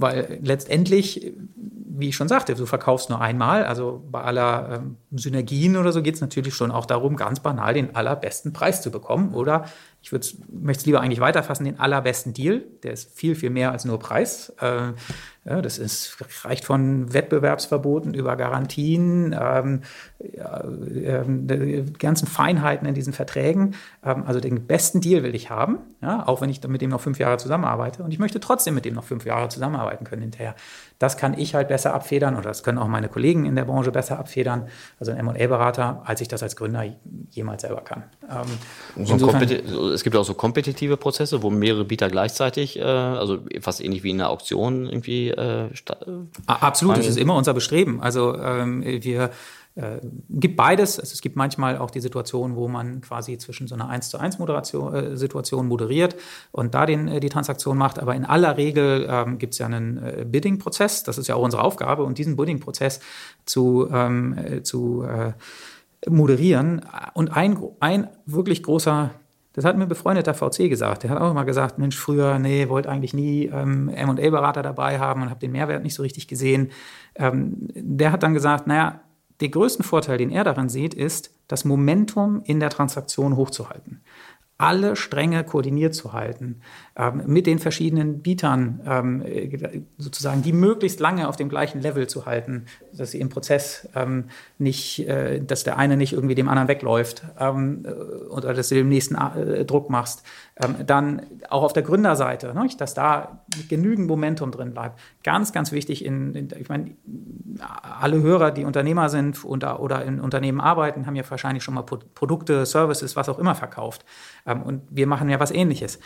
weil letztendlich, wie ich schon sagte, du verkaufst nur einmal. Also bei aller ähm, Synergien oder so geht es natürlich schon auch darum, ganz banal den allerbesten Preis zu bekommen. Oder ich möchte es lieber eigentlich weiterfassen, den allerbesten Deal. Der ist viel, viel mehr als nur Preis. Äh, ja, das ist, reicht von Wettbewerbsverboten über Garantien, ähm, ähm, die ganzen Feinheiten in diesen Verträgen. Ähm, also den besten Deal will ich haben, ja, auch wenn ich mit dem noch fünf Jahre zusammenarbeite. Und ich möchte trotzdem mit dem noch fünf Jahre zusammenarbeiten können hinterher. Das kann ich halt besser abfedern oder das können auch meine Kollegen in der Branche besser abfedern, also ein M&A-Berater, als ich das als Gründer jemals selber kann. Ähm, so es gibt auch so kompetitive Prozesse, wo mehrere Bieter gleichzeitig, äh, also fast ähnlich wie in einer Auktion irgendwie äh, Absolut, das ist immer unser Bestreben. Also ähm, wir äh, gibt beides. Also es gibt manchmal auch die Situation, wo man quasi zwischen so einer 1 zu 1 Moderation, äh, Situation moderiert und da den, äh, die Transaktion macht. Aber in aller Regel ähm, gibt es ja einen äh, Bidding-Prozess. Das ist ja auch unsere Aufgabe. Und diesen Bidding-Prozess zu, ähm, äh, zu äh, moderieren. Und ein, ein wirklich großer das hat mir ein befreundeter VC gesagt. Der hat auch immer gesagt, Mensch, früher, nee, wollte eigentlich nie ähm, M&A-Berater dabei haben und habe den Mehrwert nicht so richtig gesehen. Ähm, der hat dann gesagt, naja, den größten Vorteil, den er daran sieht, ist, das Momentum in der Transaktion hochzuhalten. Alle Stränge koordiniert zu halten, ähm, mit den verschiedenen Bietern ähm, sozusagen die möglichst lange auf dem gleichen Level zu halten, dass sie im Prozess ähm, nicht, äh, dass der eine nicht irgendwie dem anderen wegläuft ähm, äh, oder dass du dem nächsten äh, Druck machst. Ähm, dann auch auf der Gründerseite, ne, dass da genügend Momentum drin bleibt. Ganz, ganz wichtig, in, in, ich meine, alle Hörer, die Unternehmer sind und, oder in Unternehmen arbeiten, haben ja wahrscheinlich schon mal Produkte, Services, was auch immer verkauft. Und wir machen ja was Ähnliches.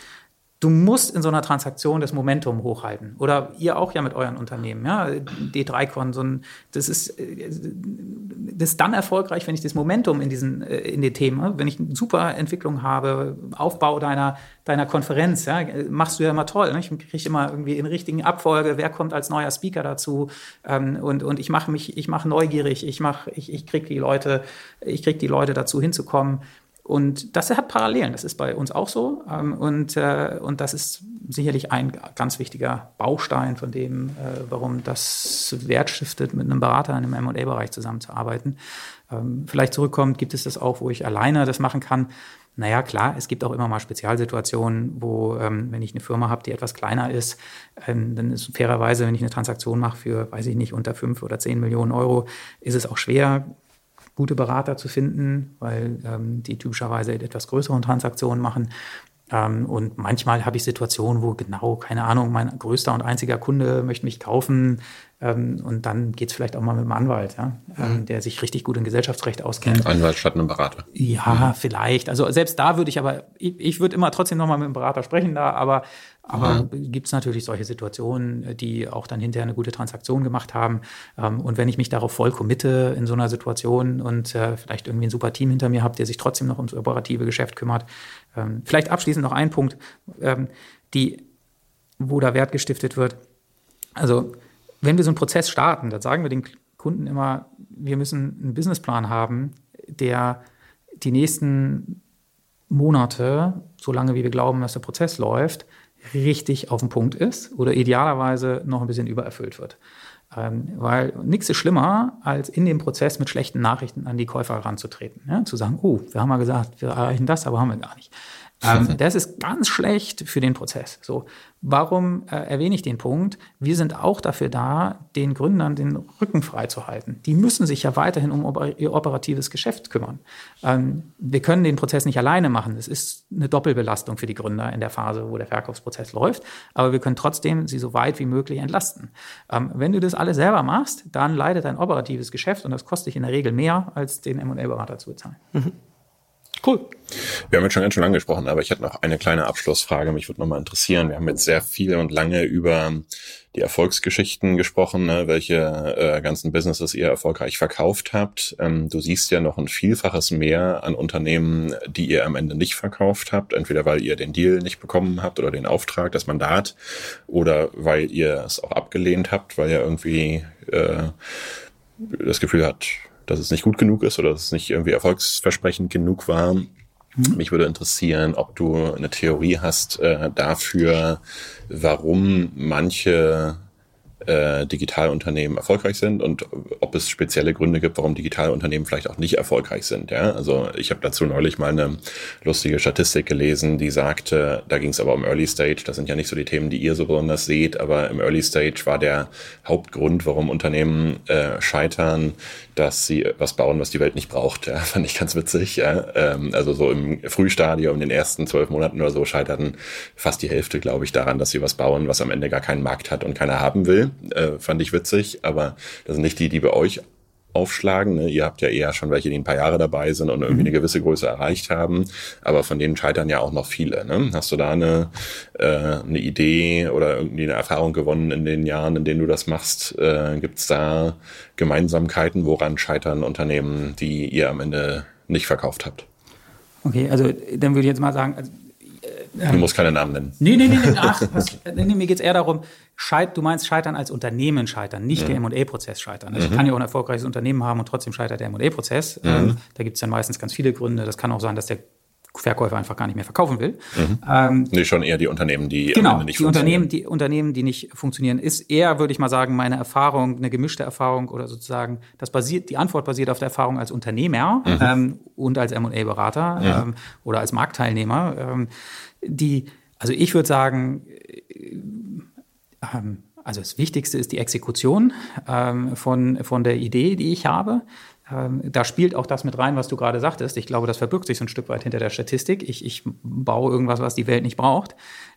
Du musst in so einer Transaktion das Momentum hochhalten. Oder ihr auch ja mit euren Unternehmen. Ja? D3Con, so ein, das ist, das ist dann erfolgreich, wenn ich das Momentum in, diesen, in den Themen, wenn ich eine super Entwicklung habe, Aufbau deiner, deiner Konferenz, ja, machst du ja immer toll. Ne? Ich kriege immer irgendwie in richtigen Abfolge, wer kommt als neuer Speaker dazu. Ähm, und, und ich mache mich, ich mache neugierig, ich mache, ich, ich kriege die Leute, ich kriege die Leute dazu hinzukommen. Und das hat Parallelen, das ist bei uns auch so. Ähm, und, äh, und das ist sicherlich ein ganz wichtiger Baustein von dem, äh, warum das Wert stiftet, mit einem Berater in einem MA-Bereich zusammenzuarbeiten. Ähm, vielleicht zurückkommt, gibt es das auch, wo ich alleine das machen kann. Naja, klar, es gibt auch immer mal Spezialsituationen, wo, ähm, wenn ich eine Firma habe, die etwas kleiner ist, ähm, dann ist fairerweise, wenn ich eine Transaktion mache für, weiß ich nicht, unter fünf oder zehn Millionen Euro, ist es auch schwer, gute Berater zu finden, weil ähm, die typischerweise etwas größeren Transaktionen machen. Ähm, und manchmal habe ich Situationen, wo genau, keine Ahnung, mein größter und einziger Kunde möchte mich kaufen. Ähm, und dann geht es vielleicht auch mal mit einem Anwalt, ja, ähm, mhm. der sich richtig gut in Gesellschaftsrecht auskennt. Anwalt statt einem Berater. Ja, mhm. vielleicht. Also selbst da würde ich aber, ich, ich würde immer trotzdem nochmal mit einem Berater sprechen da, aber aber mhm. gibt es natürlich solche Situationen, die auch dann hinterher eine gute Transaktion gemacht haben. Ähm, und wenn ich mich darauf voll committe in so einer Situation und äh, vielleicht irgendwie ein super Team hinter mir habe, der sich trotzdem noch ums operative Geschäft kümmert. Vielleicht abschließend noch ein Punkt, die, wo da Wert gestiftet wird. Also, wenn wir so einen Prozess starten, dann sagen wir den Kunden immer, wir müssen einen Businessplan haben, der die nächsten Monate, solange wie wir glauben, dass der Prozess läuft, richtig auf den Punkt ist oder idealerweise noch ein bisschen übererfüllt wird. Ähm, weil nichts ist schlimmer, als in dem Prozess mit schlechten Nachrichten an die Käufer heranzutreten. Ja? Zu sagen, oh, wir haben mal gesagt, wir erreichen das, aber haben wir gar nicht. Ähm, das ist ganz schlecht für den Prozess. So, warum äh, erwähne ich den Punkt? Wir sind auch dafür da, den Gründern den Rücken freizuhalten. Die müssen sich ja weiterhin um ihr operatives Geschäft kümmern. Ähm, wir können den Prozess nicht alleine machen. Es ist eine Doppelbelastung für die Gründer in der Phase, wo der Verkaufsprozess läuft. Aber wir können trotzdem sie so weit wie möglich entlasten. Ähm, wenn du das alles selber machst, dann leidet dein operatives Geschäft und das kostet dich in der Regel mehr, als den M&A-Berater zu bezahlen. Mhm. Cool. Wir haben jetzt schon ganz schön lange gesprochen, aber ich hätte noch eine kleine Abschlussfrage. Mich würde nochmal interessieren. Wir haben jetzt sehr viel und lange über die Erfolgsgeschichten gesprochen, ne, welche äh, ganzen Businesses ihr erfolgreich verkauft habt. Ähm, du siehst ja noch ein Vielfaches mehr an Unternehmen, die ihr am Ende nicht verkauft habt, entweder weil ihr den Deal nicht bekommen habt oder den Auftrag, das Mandat, oder weil ihr es auch abgelehnt habt, weil ihr irgendwie äh, das Gefühl habt, dass es nicht gut genug ist oder dass es nicht irgendwie erfolgsversprechend genug war. Mhm. Mich würde interessieren, ob du eine Theorie hast äh, dafür, warum manche äh, Digitalunternehmen erfolgreich sind und ob es spezielle Gründe gibt, warum Digitalunternehmen vielleicht auch nicht erfolgreich sind. Ja? Also ich habe dazu neulich mal eine lustige Statistik gelesen, die sagte, da ging es aber um Early Stage, das sind ja nicht so die Themen, die ihr so besonders seht, aber im Early Stage war der Hauptgrund, warum Unternehmen äh, scheitern, dass sie was bauen, was die Welt nicht braucht. Ja? Fand ich ganz witzig. Ja? Ähm, also so im Frühstadium, in den ersten zwölf Monaten oder so, scheiterten fast die Hälfte, glaube ich, daran, dass sie was bauen, was am Ende gar keinen Markt hat und keiner haben will äh, fand ich witzig, aber das sind nicht die, die bei euch aufschlagen. Ne? Ihr habt ja eher schon welche, die ein paar Jahre dabei sind und irgendwie mhm. eine gewisse Größe erreicht haben. Aber von denen scheitern ja auch noch viele. Ne? Hast du da eine, äh, eine Idee oder irgendwie eine Erfahrung gewonnen in den Jahren, in denen du das machst? Äh, Gibt es da Gemeinsamkeiten? Woran scheitern Unternehmen, die ihr am Ende nicht verkauft habt? Okay, also dann würde ich jetzt mal sagen, also Du musst keine Namen nennen. Nee, nee, nee, nee, ach, was, nee, mir geht es eher darum, scheit, du meinst scheitern als Unternehmen scheitern, nicht mhm. der M&A-Prozess scheitern. Also mhm. Ich kann ja auch ein erfolgreiches Unternehmen haben und trotzdem scheitert der M&A-Prozess. Mhm. Ähm, da gibt es dann meistens ganz viele Gründe. Das kann auch sein, dass der Verkäufer einfach gar nicht mehr verkaufen will. Mhm. Ähm, nee, schon eher die Unternehmen, die genau, nicht die Unternehmen, die Unternehmen, die nicht funktionieren, ist eher, würde ich mal sagen, meine Erfahrung, eine gemischte Erfahrung oder sozusagen, das basiert, die Antwort basiert auf der Erfahrung als Unternehmer mhm. ähm, und als M&A-Berater mhm. ähm, oder als Marktteilnehmer. Ähm, die, also ich würde sagen, äh, ähm, also das Wichtigste ist die Exekution ähm, von, von der Idee, die ich habe. Ähm, da spielt auch das mit rein, was du gerade sagtest. Ich glaube, das verbirgt sich so ein Stück weit hinter der Statistik. Ich, ich baue irgendwas, was die Welt nicht braucht.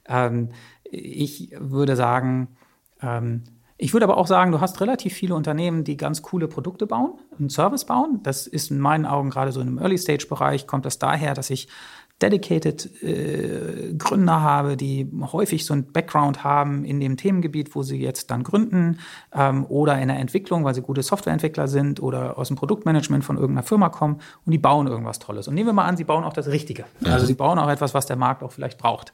Ähm, ich würde sagen, ähm, ich würde aber auch sagen, du hast relativ viele Unternehmen, die ganz coole Produkte bauen, einen Service bauen. Das ist in meinen Augen gerade so im Early-Stage-Bereich, kommt das daher, dass ich dedicated äh, Gründer habe, die häufig so ein Background haben in dem Themengebiet, wo sie jetzt dann gründen ähm, oder in der Entwicklung, weil sie gute Softwareentwickler sind oder aus dem Produktmanagement von irgendeiner Firma kommen und die bauen irgendwas Tolles. Und nehmen wir mal an, sie bauen auch das Richtige. Also sie bauen auch etwas, was der Markt auch vielleicht braucht.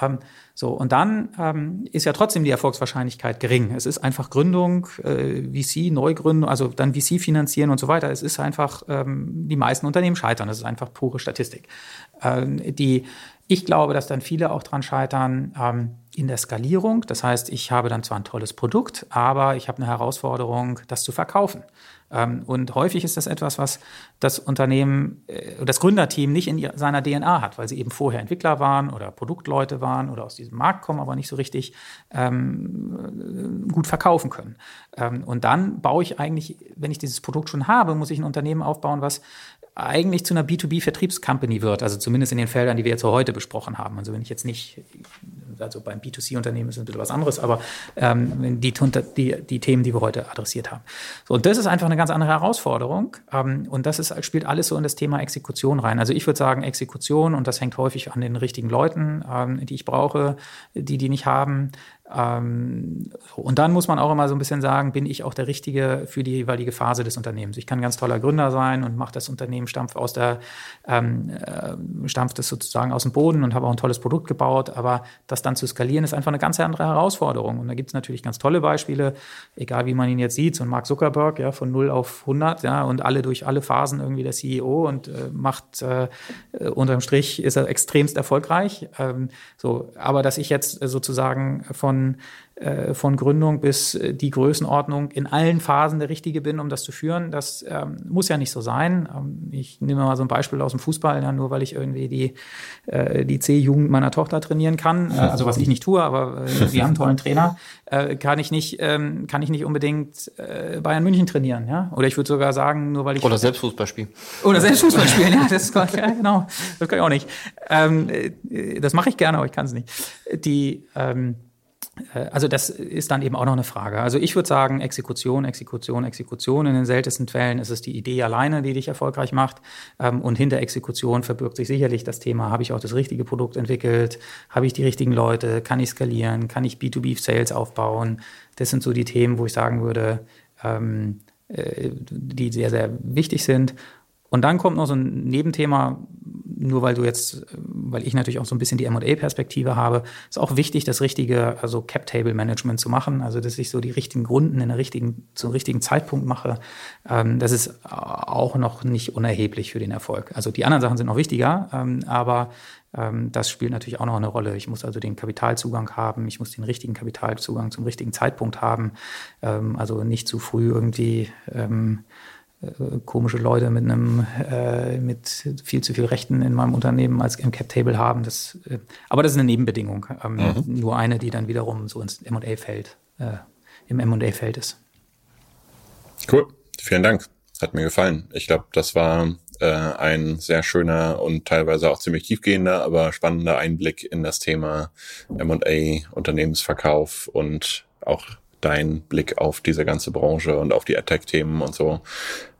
Ähm, so, und dann ähm, ist ja trotzdem die Erfolgswahrscheinlichkeit gering. Es ist einfach Gründung, äh, VC, Neugründung, also dann VC finanzieren und so weiter. Es ist einfach, ähm, die meisten Unternehmen scheitern. Das ist einfach pure Statistik. Ähm, die, ich glaube, dass dann viele auch dran scheitern ähm, in der Skalierung. Das heißt, ich habe dann zwar ein tolles Produkt, aber ich habe eine Herausforderung, das zu verkaufen. Ähm, und häufig ist das etwas, was das Unternehmen, äh, das Gründerteam nicht in seiner DNA hat, weil sie eben vorher Entwickler waren oder Produktleute waren oder aus diesem Markt kommen, aber nicht so richtig ähm, gut verkaufen können. Ähm, und dann baue ich eigentlich, wenn ich dieses Produkt schon habe, muss ich ein Unternehmen aufbauen, was eigentlich zu einer B2B-Vertriebscompany wird, also zumindest in den Feldern, die wir jetzt heute besprochen haben. Also wenn ich jetzt nicht, also beim B2C-Unternehmen ist es ein bisschen was anderes, aber ähm, die, die, die Themen, die wir heute adressiert haben. So, und das ist einfach eine ganz andere Herausforderung ähm, und das ist, spielt alles so in das Thema Exekution rein. Also ich würde sagen Exekution und das hängt häufig an den richtigen Leuten, ähm, die ich brauche, die die nicht haben. Ähm, und dann muss man auch immer so ein bisschen sagen, bin ich auch der Richtige für die jeweilige Phase des Unternehmens. Ich kann ganz toller Gründer sein und mache das Unternehmen stampf aus der, ähm, äh, stampft es sozusagen aus dem Boden und habe auch ein tolles Produkt gebaut. Aber das dann zu skalieren, ist einfach eine ganz andere Herausforderung. Und da gibt es natürlich ganz tolle Beispiele, egal wie man ihn jetzt sieht, so ein Mark Zuckerberg, ja, von 0 auf 100, ja, und alle durch alle Phasen irgendwie der CEO und äh, macht, äh, unterm Strich ist er extremst erfolgreich. Ähm, so, aber dass ich jetzt sozusagen von von äh, von Gründung bis äh, die Größenordnung in allen Phasen der richtige bin, um das zu führen. Das ähm, muss ja nicht so sein. Ähm, ich nehme mal so ein Beispiel aus dem Fußball, ja, nur weil ich irgendwie die, äh, die C-Jugend meiner Tochter trainieren kann, äh, also was ich nicht tue, aber äh, sie haben einen tollen Trainer, äh, kann ich nicht, ähm, kann ich nicht unbedingt äh, Bayern München trainieren, ja? Oder ich würde sogar sagen, nur weil ich oder selbst Fußball spielen. Oder selbst Fußball spielen, ja, das ist, ja, genau, das kann ich auch nicht. Ähm, äh, das mache ich gerne, aber ich kann es nicht. Die ähm, äh, also das ist dann eben auch noch eine Frage. Also ich würde sagen, Exekution, Exekution, Exekution. In den seltensten Fällen ist es die Idee alleine, die dich erfolgreich macht. Ähm, und hinter Exekution verbirgt sich sicherlich das Thema, habe ich auch das richtige Produkt entwickelt? Habe ich die richtigen Leute? Kann ich skalieren? Kann ich B2B-Sales aufbauen? Das sind so die Themen, wo ich sagen würde, ähm, äh, die sehr, sehr wichtig sind. Und dann kommt noch so ein Nebenthema, nur weil du jetzt, weil ich natürlich auch so ein bisschen die M&A-Perspektive habe, ist auch wichtig, das richtige, also Cap-Table-Management zu machen, also dass ich so die richtigen Grunden in der richtigen, zum richtigen Zeitpunkt mache. Ähm, das ist auch noch nicht unerheblich für den Erfolg. Also die anderen Sachen sind noch wichtiger, ähm, aber ähm, das spielt natürlich auch noch eine Rolle. Ich muss also den Kapitalzugang haben, ich muss den richtigen Kapitalzugang zum richtigen Zeitpunkt haben, ähm, also nicht zu früh irgendwie ähm, äh, komische Leute mit einem äh, mit viel zu viel Rechten in meinem Unternehmen als im Cap Table haben. Das, äh, aber das ist eine Nebenbedingung, ähm, mhm. nur eine, die dann wiederum so ins M&A Feld äh, im M&A Feld ist. Cool, vielen Dank, hat mir gefallen. Ich glaube, das war äh, ein sehr schöner und teilweise auch ziemlich tiefgehender, aber spannender Einblick in das Thema M&A, Unternehmensverkauf und auch dein Blick auf diese ganze Branche und auf die Attack-Themen und so.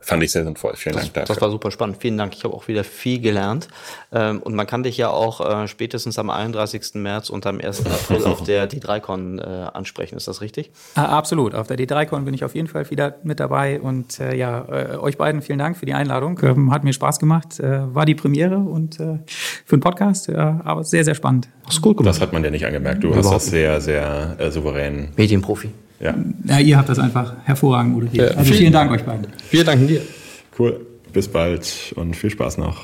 Fand ich sehr sinnvoll. Vielen das, Dank dafür. Das war super spannend. Vielen Dank. Ich habe auch wieder viel gelernt. Ähm, und man kann dich ja auch äh, spätestens am 31. März und am 1. April auf der D3Con äh, ansprechen. Ist das richtig? Ah, absolut. Auf der D3Con bin ich auf jeden Fall wieder mit dabei. Und äh, ja, äh, euch beiden vielen Dank für die Einladung. Ähm, hat mir Spaß gemacht. Äh, war die Premiere und äh, für einen Podcast, aber sehr, sehr spannend. Hast gut gemacht. Das hat man dir nicht angemerkt. Du Überhaupt. hast das sehr, sehr souverän. Medienprofi. Ja. ja, ihr habt das einfach hervorragend moderiert. Ja, also vielen Dank euch beiden. Wir danken dir. Cool. Bis bald und viel Spaß noch.